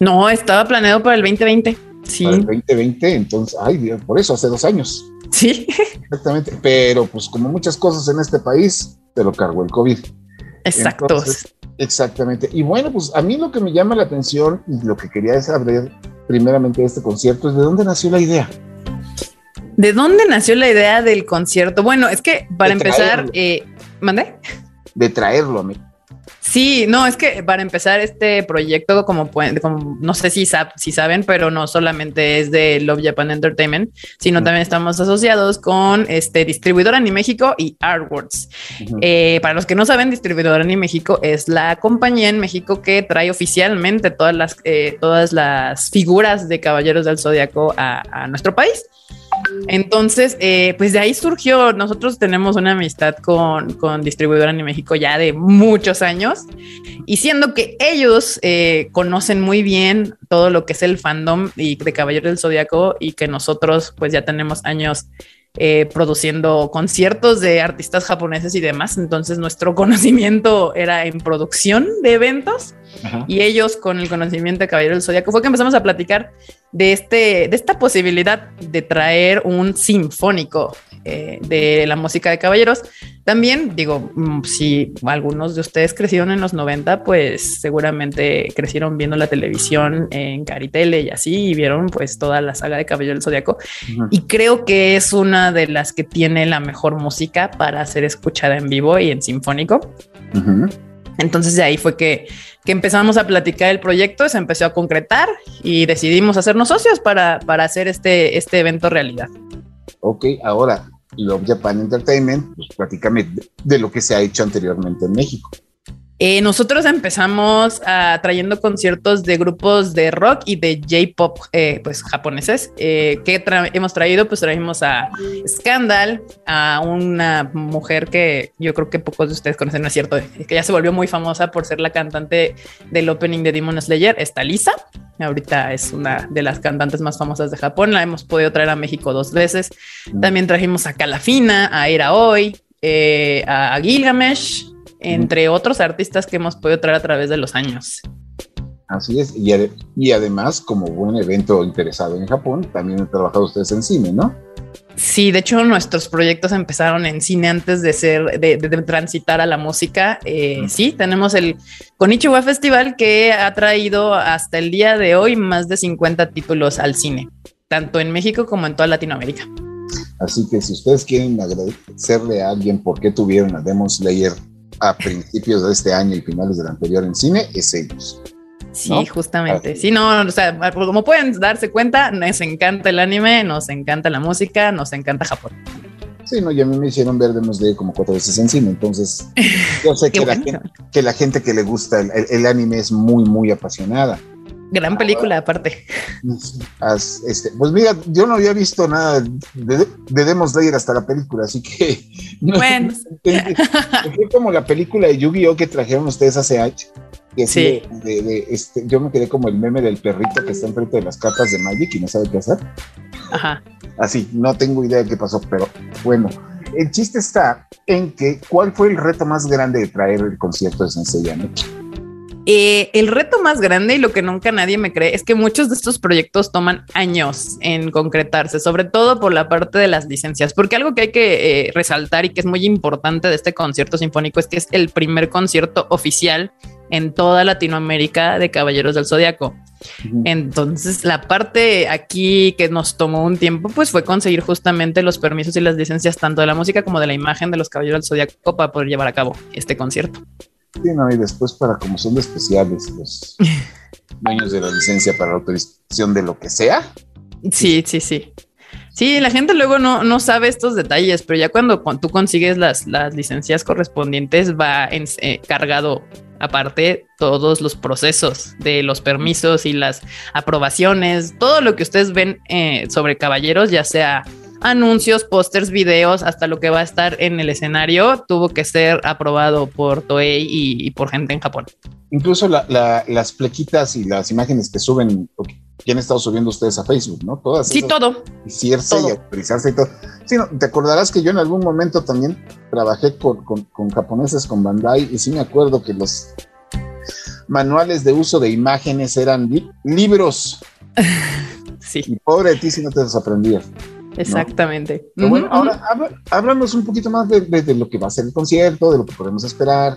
No, estaba planeado para el 2020. Sí.
Para el 2020, entonces, ay, por eso, hace dos años.
Sí.
Exactamente. Pero pues como muchas cosas en este país, te lo cargó el COVID.
Exacto.
exactamente. Y bueno, pues a mí lo que me llama la atención y lo que quería saber primeramente de este concierto es de dónde nació la idea.
¿De dónde nació la idea del concierto? Bueno, es que para empezar, eh, ¿mandé?
De traerlo a mí.
Sí, no, es que para empezar este proyecto, como, pueden, como no sé si, si saben, pero no solamente es de Love Japan Entertainment, sino también estamos asociados con este distribuidor Anime México y Artworks. Eh, para los que no saben, distribuidor Anime México es la compañía en México que trae oficialmente todas las, eh, todas las figuras de Caballeros del Zodiaco a, a nuestro país. Entonces, eh, pues de ahí surgió, nosotros tenemos una amistad con, con Distribuidora en México ya de muchos años y siendo que ellos eh, conocen muy bien todo lo que es el fandom y de Caballero del Zodiaco y que nosotros pues ya tenemos años eh, produciendo conciertos de artistas japoneses y demás. Entonces nuestro conocimiento era en producción de eventos y ellos con el conocimiento de Caballero del Zodíaco fue que empezamos a platicar de, este, de esta posibilidad de traer un sinfónico eh, de la música de caballeros. También digo, mm, si algunos de ustedes crecieron en los 90, pues seguramente crecieron viendo la televisión en Caritele y así, y vieron pues toda la saga de Caballero del Zodíaco. Y creo que es una de las que tiene la mejor música para ser escuchada en vivo y en sinfónico. Entonces de ahí fue que, que, empezamos a platicar el proyecto, se empezó a concretar y decidimos hacernos socios para, para hacer este, este evento realidad.
Ok, ahora, Love Japan Entertainment, pues platícame de, lo que se ha hecho anteriormente en México.
Eh, nosotros empezamos uh, trayendo conciertos de grupos de rock y de J-pop, eh, pues japoneses. Eh, que hemos traído? Pues trajimos a Scandal, a una mujer que yo creo que pocos de ustedes conocen, no es cierto, que ya se volvió muy famosa por ser la cantante del opening de Demon Slayer, está Lisa. Ahorita es una de las cantantes más famosas de Japón. La hemos podido traer a México dos veces. Mm. También trajimos a Calafina, a Era Hoy, a Gilgamesh entre otros artistas que hemos podido traer a través de los años.
Así es, y, y además, como buen evento interesado en Japón, también han trabajado ustedes en cine, ¿no?
Sí, de hecho nuestros proyectos empezaron en cine antes de ser, de, transitar a la música. Eh, sí, tenemos el Konichiwa Festival que ha traído hasta el día de hoy más de 50 títulos al cine, tanto en México como en toda Latinoamérica.
Así que si ustedes quieren agradecerle a alguien por qué tuvieron a Demon Slayer a principios de este año y finales del anterior en cine es ellos.
Sí, justamente. Sí, no, o sea, como pueden darse cuenta, nos encanta el anime, nos encanta la música, nos encanta Japón.
Sí, no, ya a mí me hicieron ver Demon Slayer como cuatro veces en cine, entonces yo sé que, la gente, que, la gente, que le gusta el, anime es muy, muy apasionada.
Gran película, aparte.
este, pues mira, yo no había visto nada de, de Demon Slayer hasta la película, así que.
bueno.
Fue como la película de Yu-Gi-Oh! que trajeron ustedes hace años. sí. De, este, yo me quedé como el meme del perrito que está enfrente de las cartas de Magic y no sabe qué hacer.
Ajá.
Así, no tengo idea de qué pasó, pero bueno. El chiste está en que, ¿cuál fue el reto más grande de traer el concierto de Sensei ¿no?
Eh, el reto más grande y lo que nunca nadie me cree es que muchos de estos proyectos toman años en concretarse, sobre todo por la parte de las licencias, porque algo que hay que eh, resaltar y que es muy importante de este concierto sinfónico es que es el primer concierto oficial en toda Latinoamérica de Caballeros del Zodiaco. Entonces, la parte aquí que nos tomó un tiempo, pues fue conseguir justamente los permisos y las licencias tanto de la música como de la imagen de los Caballeros del Zodiaco para poder llevar a cabo este concierto.
Sí, no, y después para como son de especiales los dueños de la licencia para la autorización de lo que sea.
Sí, sí, sí. Sí, la gente luego no, no sabe estos detalles, pero ya cuando, tú consigues las, las licencias correspondientes va en, eh, cargado aparte todos los procesos de los permisos y las aprobaciones, todo lo que ustedes ven eh, sobre caballeros, ya sea anuncios, pósters, videos, hasta lo que va a estar en el escenario, tuvo que ser aprobado por Toei y, por gente en Japón.
Incluso las plequitas y las imágenes que suben, que han estado subiendo ustedes a Facebook, ¿no?
Todas. Sí, todo.
y autorizarse y todo. Sí, no, te acordarás que yo en algún momento también trabajé con, con japoneses, con Bandai, y sí me acuerdo que los manuales de uso de imágenes eran libros.
sí.
Y pobre de ti si no te los aprendías.
Exactamente.
bueno, ahora háblanos un poquito más de, lo que va a ser el concierto, de lo que podemos esperar.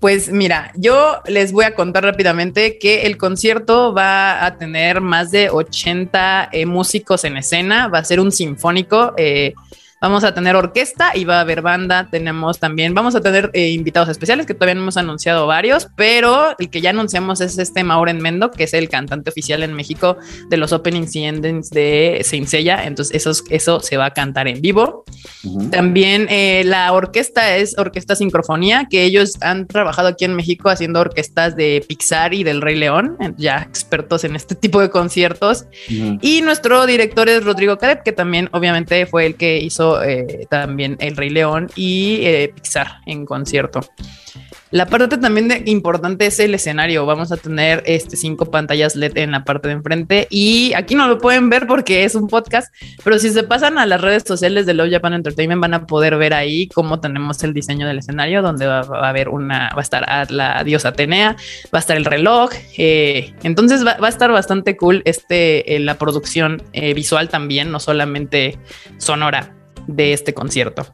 Pues mira, yo les voy a contar rápidamente que el concierto va a tener más de 80 eh, músicos en escena, va a ser un sinfónico. Eh, Vamos a tener orquesta y va a haber banda. Tenemos también, vamos a tener eh, invitados especiales que todavía no hemos anunciado varios, pero el que ya anunciamos es este Mauren Mendo, que es el cantante oficial en México de los openings y endings de Saint Seiya. Entonces, eso, eso se va a cantar en vivo. También eh, la orquesta es Orquesta Sincrofonía, que ellos han trabajado aquí en México haciendo orquestas de Pixar y del Rey León, ya expertos en este tipo de conciertos. Y nuestro director es Rodrigo Cadet, que también obviamente fue el que hizo eh, también El Rey León y eh, Pixar en concierto. La parte también de, importante es el escenario. Vamos a tener este cinco pantallas LED en la parte de enfrente y aquí no lo pueden ver porque es un podcast, pero si se pasan a las redes sociales de Love Japan Entertainment van a poder ver ahí cómo tenemos el diseño del escenario, donde va, a haber una, va a estar la diosa Atenea, va a estar el reloj. Eh, entonces va, a estar bastante cool este, la producción visual también, no solamente sonora de este concierto.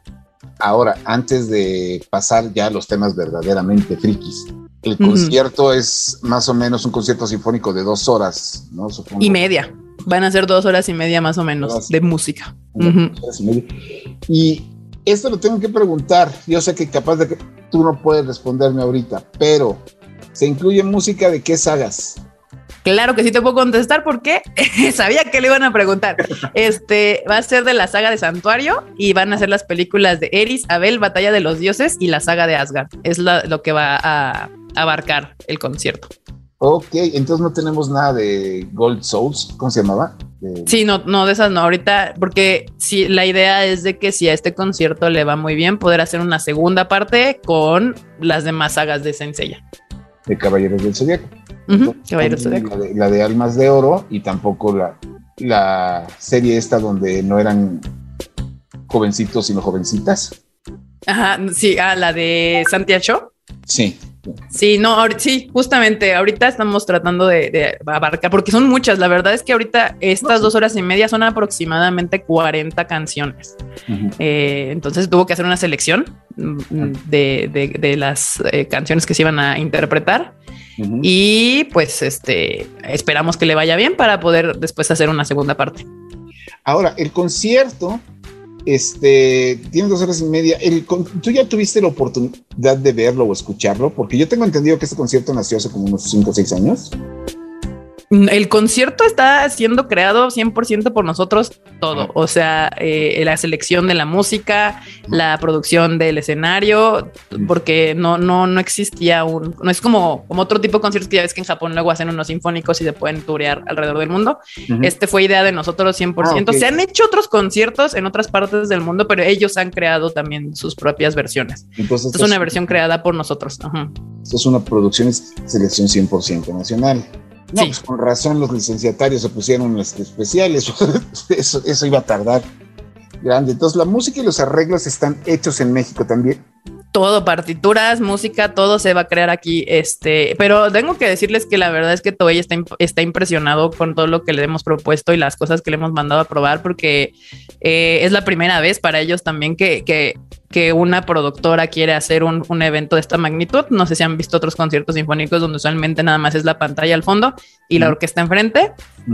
Ahora, antes de pasar ya a los temas verdaderamente frikis, el concierto es más o menos un concierto sinfónico de dos horas, ¿no?
Y media. Van a ser dos horas y media más o menos de música.
y, esto lo tengo que preguntar. Yo sé que capaz de que tú no puedes responderme ahorita, pero ¿se incluye música de qué sagas?
Claro que sí te puedo contestar porque sabía que le iban a preguntar. Este va a ser de la saga de Santuario y van a ser las películas de Eris, Abel, Batalla de los Dioses y la saga de Asgard. Es lo que va a abarcar el concierto.
Ok, entonces no tenemos nada de Gold Souls, ¿cómo se llamaba?
Sí, no, no, de esas no, ahorita, porque si la idea es de que si a este concierto le va muy bien, poder hacer una segunda parte con las demás sagas de Senseiya.
De Caballeros del Zodiaco la, de, Almas de Oro y tampoco la, la serie esta donde no eran jovencitos sino jovencitas.
Ajá, sí, ah, la de Santiago.
Sí.
Sí, no, sí, justamente ahorita estamos tratando de, abarcar, porque son muchas, la verdad es que ahorita estas dos horas y media son aproximadamente 40 canciones. Eh, entonces tuvo que hacer una selección mm, de, las eh, canciones que se iban a interpretar y pues este esperamos que le vaya bien para poder después hacer una segunda parte.
Ahora, el concierto este, tiene dos horas y media. ¿Tú ya tuviste la oportunidad de verlo o escucharlo? Porque yo tengo entendido que este concierto nació hace como unos 5 o 6 años.
El concierto está siendo creado 100% por nosotros todo, o sea, eh, la selección de la música, la producción del escenario, porque no, no, no existía un, no es como, como otro tipo de conciertos que ya ves que en Japón luego hacen unos sinfónicos y se pueden turear alrededor del mundo. Este fue idea de nosotros 100%. Ah, se han hecho otros conciertos en otras partes del mundo, pero ellos han creado también sus propias versiones. Entonces, es una versión creada por nosotros.
Esto es una producción, selección 100% nacional. No, pues con razón los licenciatarios se pusieron este, especiales, eso, eso iba a tardar grande. Entonces la música y los arreglos están hechos en México también
todo, partituras, música, todo se va a crear aquí. Este, pero tengo que decirles que la verdad es que Toei está, está impresionado con todo lo que le hemos propuesto y las cosas que le hemos mandado a probar, porque eh, es la primera vez para ellos también que, que que una productora quiere hacer un, un, evento de esta magnitud. No sé si han visto otros conciertos sinfónicos donde usualmente nada más es la pantalla al fondo y la orquesta enfrente.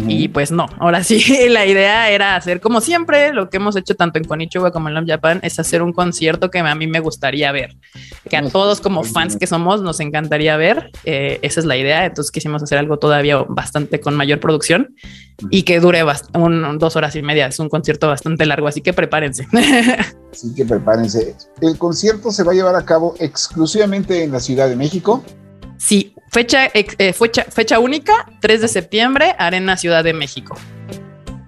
Y pues no, ahora sí, la idea era hacer como siempre, lo que hemos hecho tanto en Konichiwa como en Love Japan, es hacer un concierto que a mí me gustaría ver, que a todos como fans que somos nos encantaría ver. Eh, esa es la idea, entonces quisimos hacer algo todavía bastante con mayor producción y que dure un, dos horas y media. Es un concierto bastante largo, así que prepárense.
Así que prepárense. El concierto se va a llevar a cabo exclusivamente en la Ciudad de México.
Sí, fecha, eh, fecha, fecha única, 3 de septiembre, Arena Ciudad de México.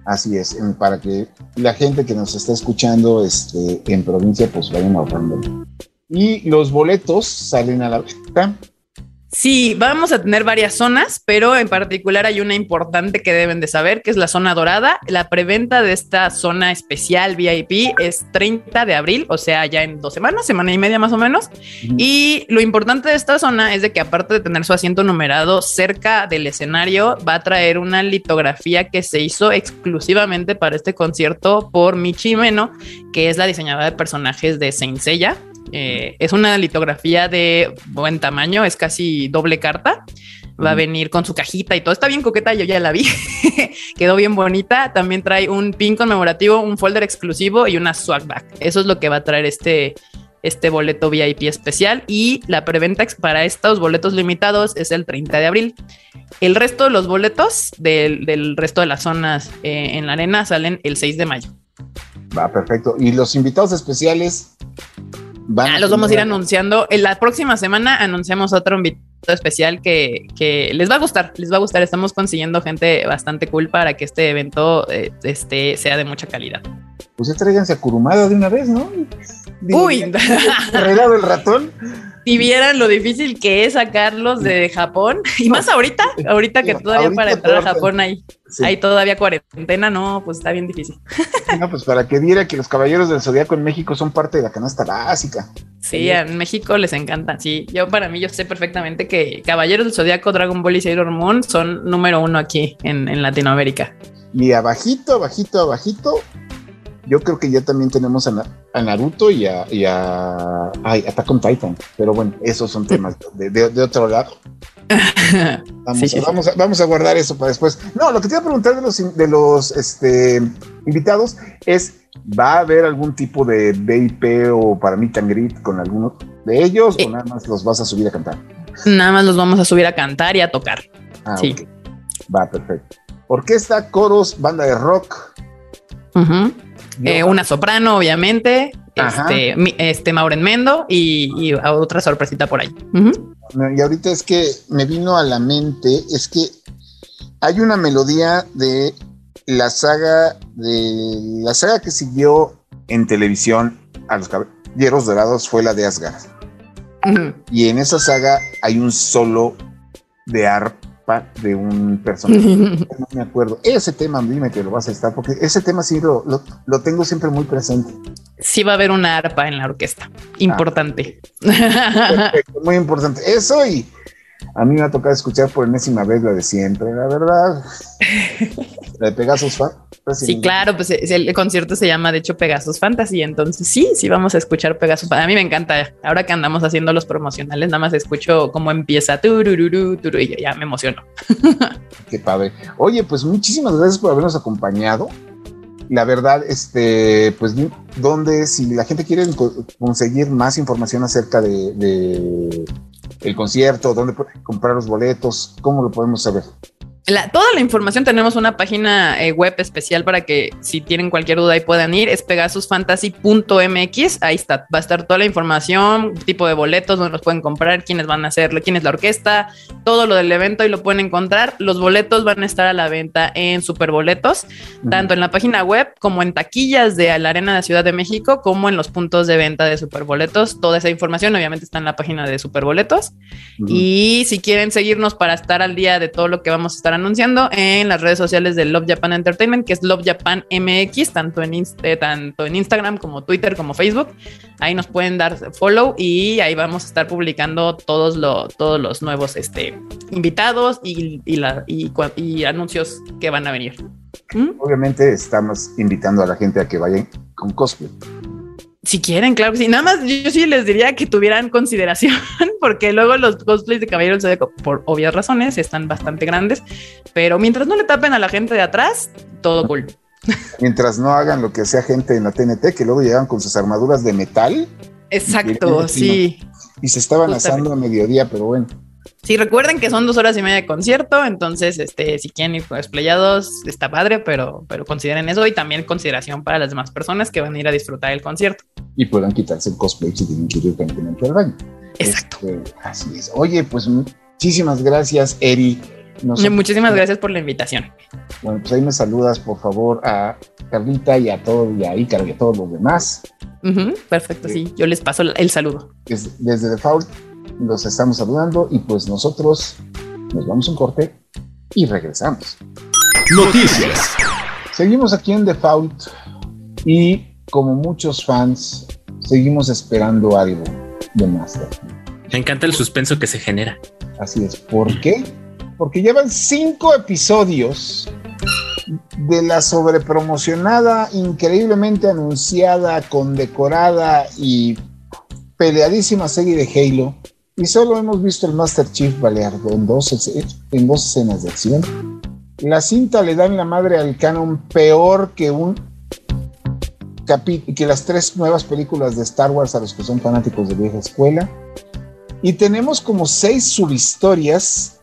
Así es, para que la gente que nos está escuchando este, en provincia, pues vayan ahorrando. Y los boletos salen a la venta
Sí, vamos a tener varias zonas, pero en particular hay una importante que deben de saber, que es la zona dorada. La preventa de esta zona especial VIP es 30 de abril, o sea, ya en dos semanas, semana y media más o menos. Y lo importante de esta zona es de que aparte de tener su asiento numerado cerca del escenario, va a traer una litografía que se hizo exclusivamente para este concierto por Michi Meno, que es la diseñadora de personajes de Saint Seiya. Eh, es una litografía de buen tamaño, es casi doble carta. Va a venir con su cajita y todo. Está bien coqueta, yo ya la vi. Quedó bien bonita. También trae un pin conmemorativo, un folder exclusivo y una swag bag. Eso es lo que va a traer este, este boleto VIP especial. Y la preventa para estos boletos limitados es el 30 de abril. El resto de los boletos del, resto de las zonas eh, en la arena salen el 6 de mayo.
Va, perfecto. ¿Y los invitados especiales?
Ah, los vamos a ir anunciando. En la próxima semana anunciamos otro invitado especial que, les va a gustar, les va a gustar. Estamos consiguiendo gente bastante cool para que este evento eh, este, sea de mucha calidad.
Pues ya tráiganse a Kurumada de una vez, ¿no?
Uy,
arreglado el ratón.
Si vieran lo difícil que es sacarlos de Japón, y más ahorita, ahorita que todavía para entrar a Japón hay, hay todavía cuarentena, no, pues está bien difícil.
No, pues para que diera que los caballeros del zodiaco en México son parte de la canasta básica.
Sí, en México les encanta. Sí, yo para mí, yo sé perfectamente que Caballeros del Zodiaco, Dragon Ball y Sailor Moon son número uno aquí en, en Latinoamérica.
Y abajito, abajito, abajito, yo creo que ya también tenemos a, Naruto y a, y a, ay, Attack on Titan. Pero bueno, esos son temas de, otro lado. Vamos, a, vamos, a, guardar eso para después. No, lo que te iba a preguntar de los, de los este, invitados es, ¿va a haber algún tipo de BIP o para meet and greet con alguno de ellos o nada más los vas a subir a cantar?
Nada más los vamos a subir a cantar y a tocar. Ah, sí.
Va, perfecto. Orquesta, coros, banda de rock.
Eh, una soprano, obviamente, este, este Mauren Mendo y, otra sorpresita por ahí.
Y ahorita es que me vino a la mente, es que hay una melodía de la saga de la saga que siguió en televisión a los caballeros dorados fue la de Asgard. Y en esa saga hay un solo de arpa de un personaje. no me acuerdo. Ese tema, dime que lo vas a estar, porque ese tema sí lo, lo, tengo siempre muy presente.
Sí va a haber una arpa en la orquesta. Importante.
muy importante. Eso y a mí me ha tocado escuchar por enésima vez la de siempre, la verdad. La de Pegasus
Fantasy. Sí, claro, pues el concierto se llama de hecho Pegasus Fantasy, entonces sí, sí vamos a escuchar Pegasus. A mí me encanta. Ahora que andamos haciendo los promocionales, nada más escucho cómo empieza turururu, y ya me emociono.
Qué padre. Oye, pues muchísimas gracias por habernos acompañado. La verdad, este, pues, ¿dónde, si la gente quiere conseguir más información acerca de el concierto, dónde comprar los boletos, cómo lo podemos saber.
Toda la información tenemos una página eh, web especial para que si tienen cualquier duda ahí puedan ir, es pegasusfantasy.mx, ahí está, va a estar toda la información, tipo de boletos, donde los pueden comprar, quiénes van a hacer, quién es la orquesta, todo lo del evento y lo pueden encontrar. Los boletos van a estar a la venta en Superboletos, tanto en la página web como en taquillas de la Arena de Ciudad de México, como en los puntos de venta de Superboletos. Toda esa información obviamente está en la página de Superboletos. Y si quieren seguirnos para estar al día de todo lo que vamos a estar anunciando en las redes sociales de Love Japan Entertainment, que es Love Japan MX, tanto en, eh, tanto en Instagram como Twitter como Facebook. Ahí nos pueden dar follow y ahí vamos a estar publicando todos, todos los nuevos este, invitados y, y, anuncios que van a venir.
¿Mm? Obviamente estamos invitando a la gente a que vayan con cosplay.
Si quieren, claro que sí. Nada más yo sí les diría que tuvieran consideración, porque luego los cosplays de Caballero por obvias razones, están bastante grandes. Pero mientras no le tapen a la gente de atrás, todo cool.
Mientras no hagan lo que hacía gente en la TNT, que luego llegaban con sus armaduras de metal.
Exacto, sí.
Y se estaban asando a mediodía, pero bueno.
Sí, recuerden que son dos horas y media de concierto, entonces, este, si quieren ir cosplayados, está padre, pero, pero consideren eso y también consideración para las demás personas que van a ir a disfrutar el concierto.
Y puedan quitarse el cosplay si tienen que ir al baño.
Exacto.
Este, así es. Oye, pues muchísimas gracias, Eri.
Muchísimas gracias por la invitación.
Bueno, pues ahí me saludas, por favor, a Carlita y a todo, y a Ícaro y a todos los demás.
perfecto, sí. Yo les paso el saludo.
Desde, desde Default los estamos saludando y pues nosotros nos vamos a un corte y regresamos.
Noticias.
Seguimos aquí en Default y como muchos fans seguimos esperando algo de Master.
Me encanta el suspenso que se genera.
Así es. ¿Por qué? Porque llevan cinco episodios de la sobrepromocionada, increíblemente anunciada, condecorada y peleadísima serie de Halo y solo hemos visto el Master Chief Baleardo en dos, en dos escenas de acción. La cinta le da en la madre al canon peor que un que las tres nuevas películas de Star Wars a los que son fanáticos de vieja escuela. Y tenemos como seis subhistorias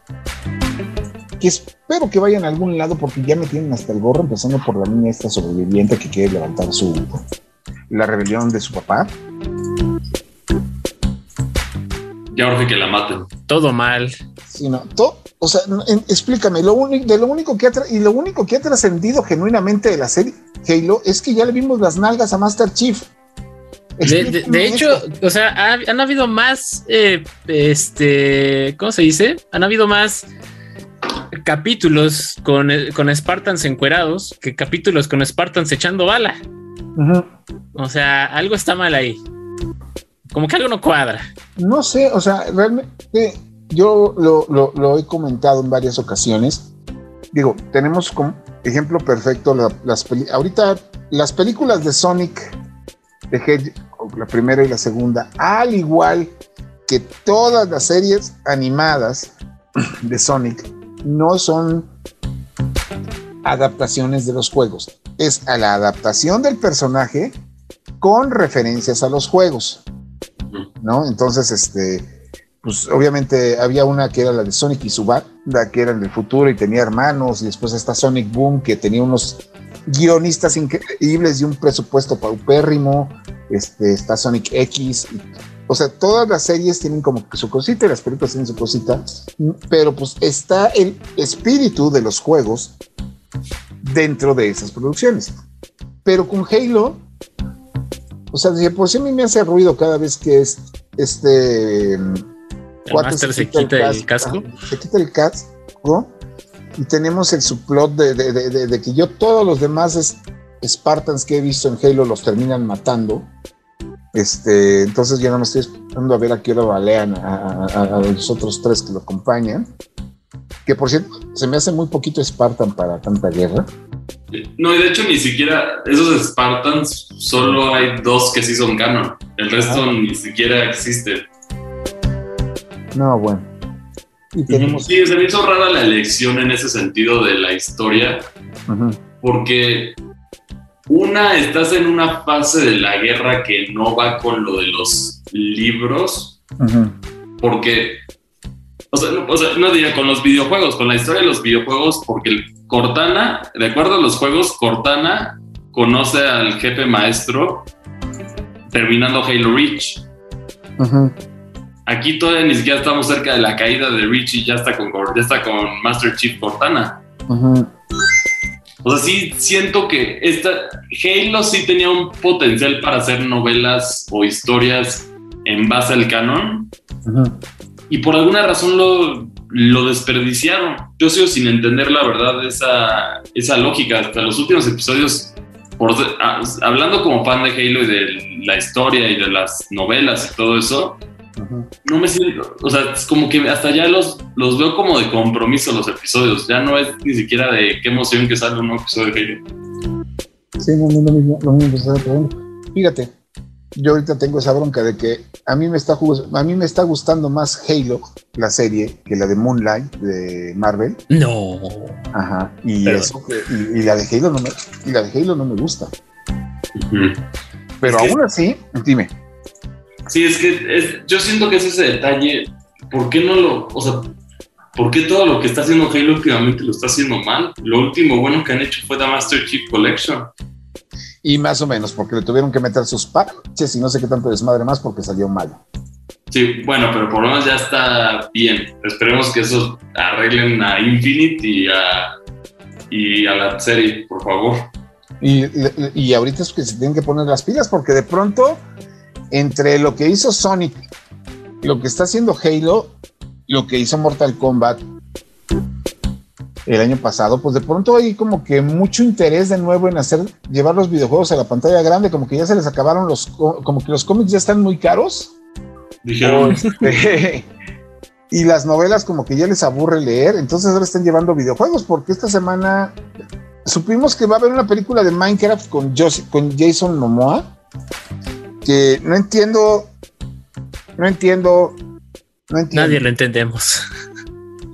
que espero que vayan a algún lado porque ya me tienen hasta el gorro, empezando por la niña esta sobreviviente que quiere levantar su la rebelión de su papá.
Ya urge que la maten.
Todo mal.
Sí, no, todo, o sea, explícame, lo único, de lo único que ha y lo único que ha trascendido genuinamente de la serie Halo es que ya le vimos las nalgas a Master Chief.
De, hecho, o sea, han habido más, eh, este, ¿cómo se dice? Han habido más capítulos con, con Spartans encuerados que capítulos con Spartans echando bala. O sea, algo está mal ahí. Como que algo no cuadra. No
sé, o sea, realmente yo lo, he comentado en varias ocasiones. Digo, tenemos como ejemplo perfecto las ahorita las películas de Sonic, de la primera y la segunda, al igual que todas las series animadas de Sonic, no son adaptaciones de los juegos. Es a la adaptación del personaje con referencias a los juegos. ¿No? Entonces, este, pues obviamente había una que era la de Sonic y su banda, que era en el futuro y tenía hermanos, y después está Sonic Boom, que tenía unos guionistas increíbles y un presupuesto paupérrimo, este, está Sonic X, o sea, todas las series tienen como su cosita y las películas tienen su cosita, pero pues está el espíritu de los juegos dentro de esas producciones. Pero con Halo, o sea, de por sí a mí me hace ruido cada vez que es este.
se, quita, el, casco.
Se quita el casco. Y tenemos el subplot de, que yo todos los demás Spartans que he visto en Halo los terminan matando. Este, entonces ya no me estoy esperando a ver a qué hora balean a, los otros tres que lo acompañan. Que por cierto, se me hace muy poquito Spartan para tanta guerra.
No, y de hecho ni siquiera esos Spartans, solo hay dos que sí son canon. El resto ah. ni siquiera existe.
No, bueno.
Y tenemos... Sí, se me hizo rara la elección en ese sentido de la historia, porque una, estás en una fase de la guerra que no va con lo de los libros, porque O sea, no, o sea, no diría con los videojuegos, con la historia de los videojuegos, porque el Cortana, de acuerdo a los juegos, Cortana conoce al jefe maestro terminando Halo Reach. Aquí todavía ni siquiera estamos cerca de la caída de Reach y ya está con, ya está con Master Chief Cortana. O sea, sí siento que esta Halo sí tenía un potencial para hacer novelas o historias en base al canon. Y por alguna razón lo, lo desperdiciaron. Yo sigo sin entender la verdad esa, esa lógica. Hasta los últimos episodios, por, hablando como fan de Halo y de la historia y de las novelas y todo eso, no me siento, o sea, es como que hasta ya los, los veo como de compromiso los episodios, ya no es ni siquiera de qué emoción que sale un nuevo episodio de Halo.
Sí, no, no, lo mismo, lo mismo Fíjate, yo ahorita tengo esa bronca de que a mí me está a mí me está gustando más Halo, la serie, que la de Moonlight de Marvel.
No.
Ajá. Y eso y, la de Halo no me, y la de Halo no me gusta. Pero aún así, dime.
Sí, es que yo siento que es ese detalle. ¿Por qué no lo, o sea, por qué todo lo que está haciendo Halo últimamente lo está haciendo mal? Lo último bueno que han hecho fue The Master Chief Collection.
Y más o menos, porque le tuvieron que meter sus parches y no sé qué tanto desmadre más porque salió mal.
Sí, bueno, pero por lo menos ya está bien. Esperemos que eso arreglen a Infinite y a, y a la serie, por favor.
Y, y ahorita es que se tienen que poner las pilas porque de pronto entre lo que hizo Sonic, lo que está haciendo Halo, lo que hizo Mortal Kombat el año pasado, pues de pronto hay como que mucho interés de nuevo en hacer, llevar los videojuegos a la pantalla grande, como que ya se les acabaron los, como que los cómics ya están muy caros.
Dijeron.
Este, y las novelas como que ya les aburre leer, entonces ahora están llevando videojuegos, porque esta semana supimos que va a haber una película de Minecraft con, con Jason Momoa que no entiendo, no entiendo, no entiendo.
Nadie lo entendemos.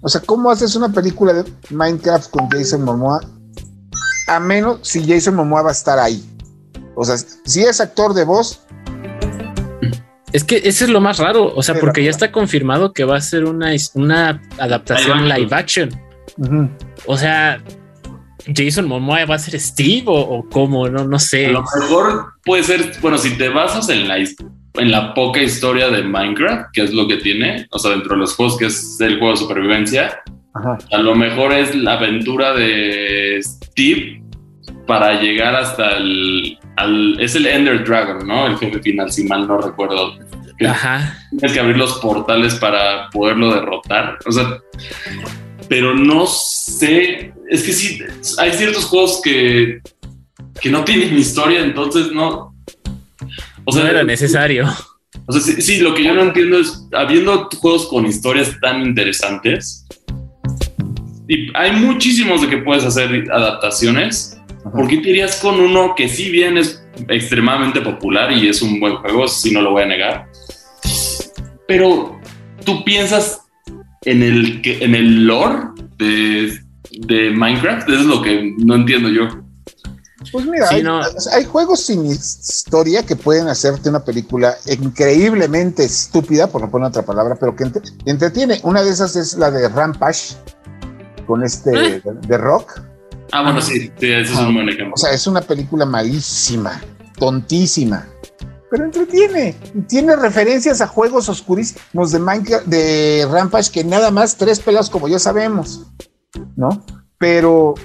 O sea, ¿cómo haces una película de Minecraft con Jason Momoa? A menos si Jason Momoa va a estar ahí. O sea, si es actor de voz.
Es que ese es lo más raro, o sea, porque ya está confirmado que va a ser una, una adaptación live action. O sea, Jason Momoa va a ser Steve o, cómo, no, no sé.
A lo mejor puede ser, bueno, si te basas en la, en la poca historia de Minecraft, que es lo que tiene, o sea, dentro de los juegos que es el juego de supervivencia, a lo mejor es la aventura de Steve para llegar hasta el, es el Ender Dragon, ¿no? El jefe final, si mal no recuerdo.
Ajá.
Tienes que abrir los portales para poderlo derrotar. O sea, pero no sé, es que sí, hay ciertos juegos que, que no tienen historia, entonces no.
O sea, no era necesario.
O sea, sí, lo que yo no entiendo es, habiendo juegos con historias tan interesantes, y hay muchísimos de que puedes hacer adaptaciones, ¿por qué te irías con uno que si bien es extremadamente popular y es un buen juego, si no lo voy a negar? Pero tú piensas en el, en el lore de, de Minecraft, eso es lo que no entiendo yo.
Pues mira, hay, juegos sin historia que pueden hacerte una película increíblemente estúpida, por no poner otra palabra, pero que entretiene. Una de esas es la de Rampage, con este ¿Eh? de, rock.
Ah, bueno, sí, sí, es un buen ejemplo.
O sea, es una película malísima, tontísima pero entretiene. Tiene referencias a juegos oscurísimos de Minecraft, de Rampage, que nada más tres pelas como ya sabemos, ¿no? Pero,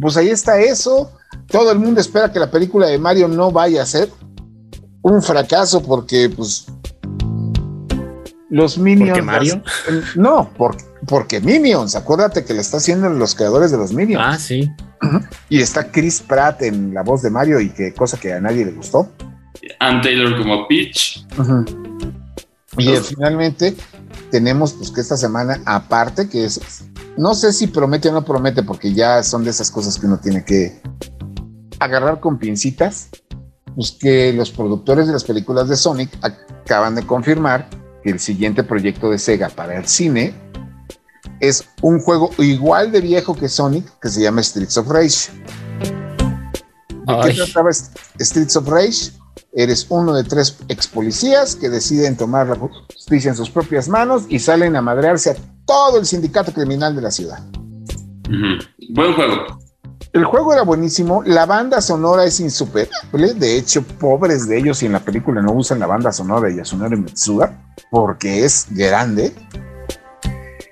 pues ahí está eso. Todo el mundo espera que la película de Mario no vaya a ser un fracaso porque, pues, los Minions. ¿Porque
Mario?
no, porque, porque Minions. Acuérdate que le está haciendo los creadores de los Minions.
Ah, sí.
Y está Chris Pratt en la voz de Mario y que cosa que a nadie le gustó.
Ann Taylor como Peach.
Y finalmente tenemos pues que esta semana aparte que es no sé si promete o no promete porque ya son de esas cosas que uno tiene que agarrar con pincitas pues que los productores de las películas de Sonic acaban de confirmar que el siguiente proyecto de Sega para el cine es un juego igual de viejo que Sonic que se llama Streets of Rage. ¿De qué trataba Streets of Rage? Eres uno de tres ex policías que deciden tomar la justicia en sus propias manos y salen a madrearse a todo el sindicato criminal de la ciudad.
Buen juego.
El juego era buenísimo, la banda sonora es insuperable, de hecho, pobres de ellos si en la película no usan la banda sonora de Yasunori Mitsuda, porque es grande.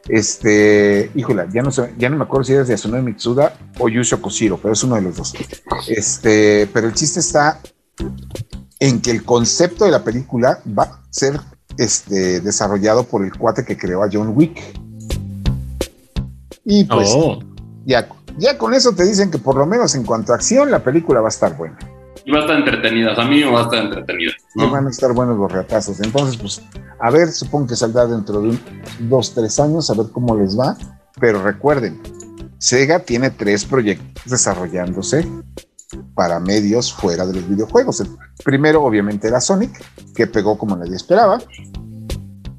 Este, híjola, ya no, sé, ya no me acuerdo si es de Yasunori Mitsuda o Yusho Koshiro, pero es uno de los dos. Este, pero el chiste está en que el concepto de la película va a ser este, desarrollado por el cuate que creó a John Wick. Y pues oh. ya, ya con eso te dicen que por lo menos en cuanto a acción la película va a estar buena.
Y va a estar entretenida, a mí va a estar entretenida.
¿no? van a estar buenos los retazos. Entonces, pues, a ver, supongo que saldrá dentro de un, dos, tres años, a ver cómo les va. Pero recuerden, Sega tiene tres proyectos desarrollándose para medios fuera de los videojuegos. El primero, obviamente, era Sonic, que pegó como nadie esperaba.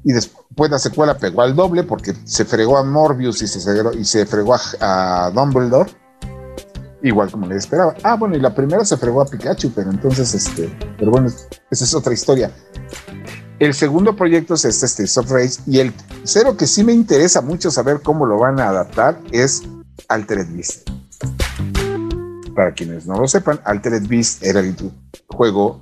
Y después la secuela pegó al doble porque se fregó a Morbius y se, y se fregó a, Dumbledore. Igual como nadie esperaba. Ah, bueno, y la primera se fregó a Pikachu, pero entonces, este, pero bueno, esa es otra historia. El segundo proyecto es este Streets of Race y el cero que sí me interesa mucho saber cómo lo van a adaptar es Altered Beast. Para quienes no lo sepan, Altered Beast era el juego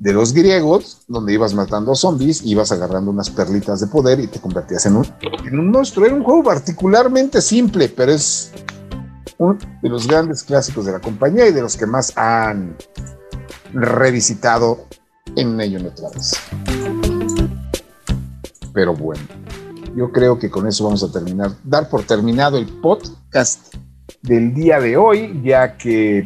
de los griegos, donde ibas matando zombies, ibas agarrando unas perlitas de poder y te convertías en un, en un monstruo. Era un juego particularmente simple, pero es uno de los grandes clásicos de la compañía y de los que más han revisitado en ello otra vez. Pero bueno, yo creo que con eso vamos a terminar, dar por terminado el podcast del día de hoy, ya que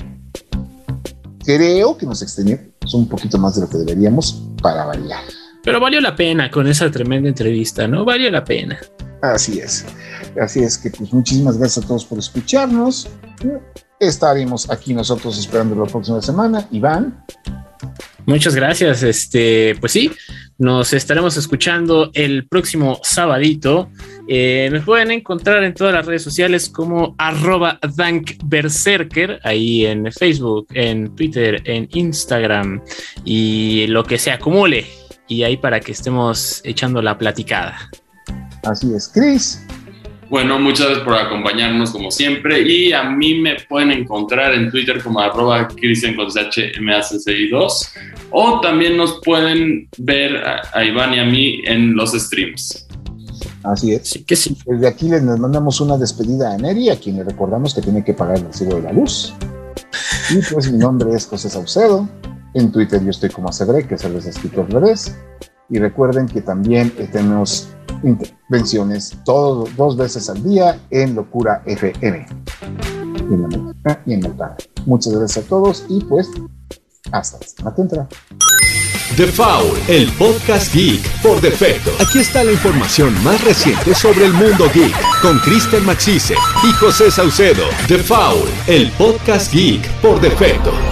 creo que nos extendimos un poquito más de lo que deberíamos para variar.
Pero valió la pena con esa tremenda entrevista, ¿no? Valió la pena.
Así es. Así es que pues muchísimas gracias a todos por escucharnos. Estaremos aquí nosotros esperando la próxima semana. Iván.
Muchas gracias. Este, pues sí, nos estaremos escuchando el próximo sabadito. Eh, me pueden encontrar en todas las redes sociales como arroba dankberserker, ahí en Facebook, en Twitter, en Instagram y lo que se acumule. Y ahí para que estemos echando la platicada.
Así es, Chris.
Bueno, muchas gracias por acompañarnos como siempre y a mí me pueden encontrar en Twitter como arroba cristian2 o también nos pueden ver a, Iván y a mí en los streams.
Así es. Sí, que sí. Desde aquí les mandamos una despedida a Neri, a quien le recordamos que tiene que pagar el recibo de la luz. Y pues mi nombre es José Saucedo. En Twitter yo estoy como Acebre, que es el escritor revés. Y recuerden que también tenemos intervenciones todos, dos veces al día en Locura FM. En la mañana y en la tarde. Muchas gracias a todos y pues hasta la semana
The Foul, el podcast geek por defecto. Aquí está la información más reciente sobre el mundo geek con Kristen Maxise y José Saucedo. The Foul, el podcast geek por defecto.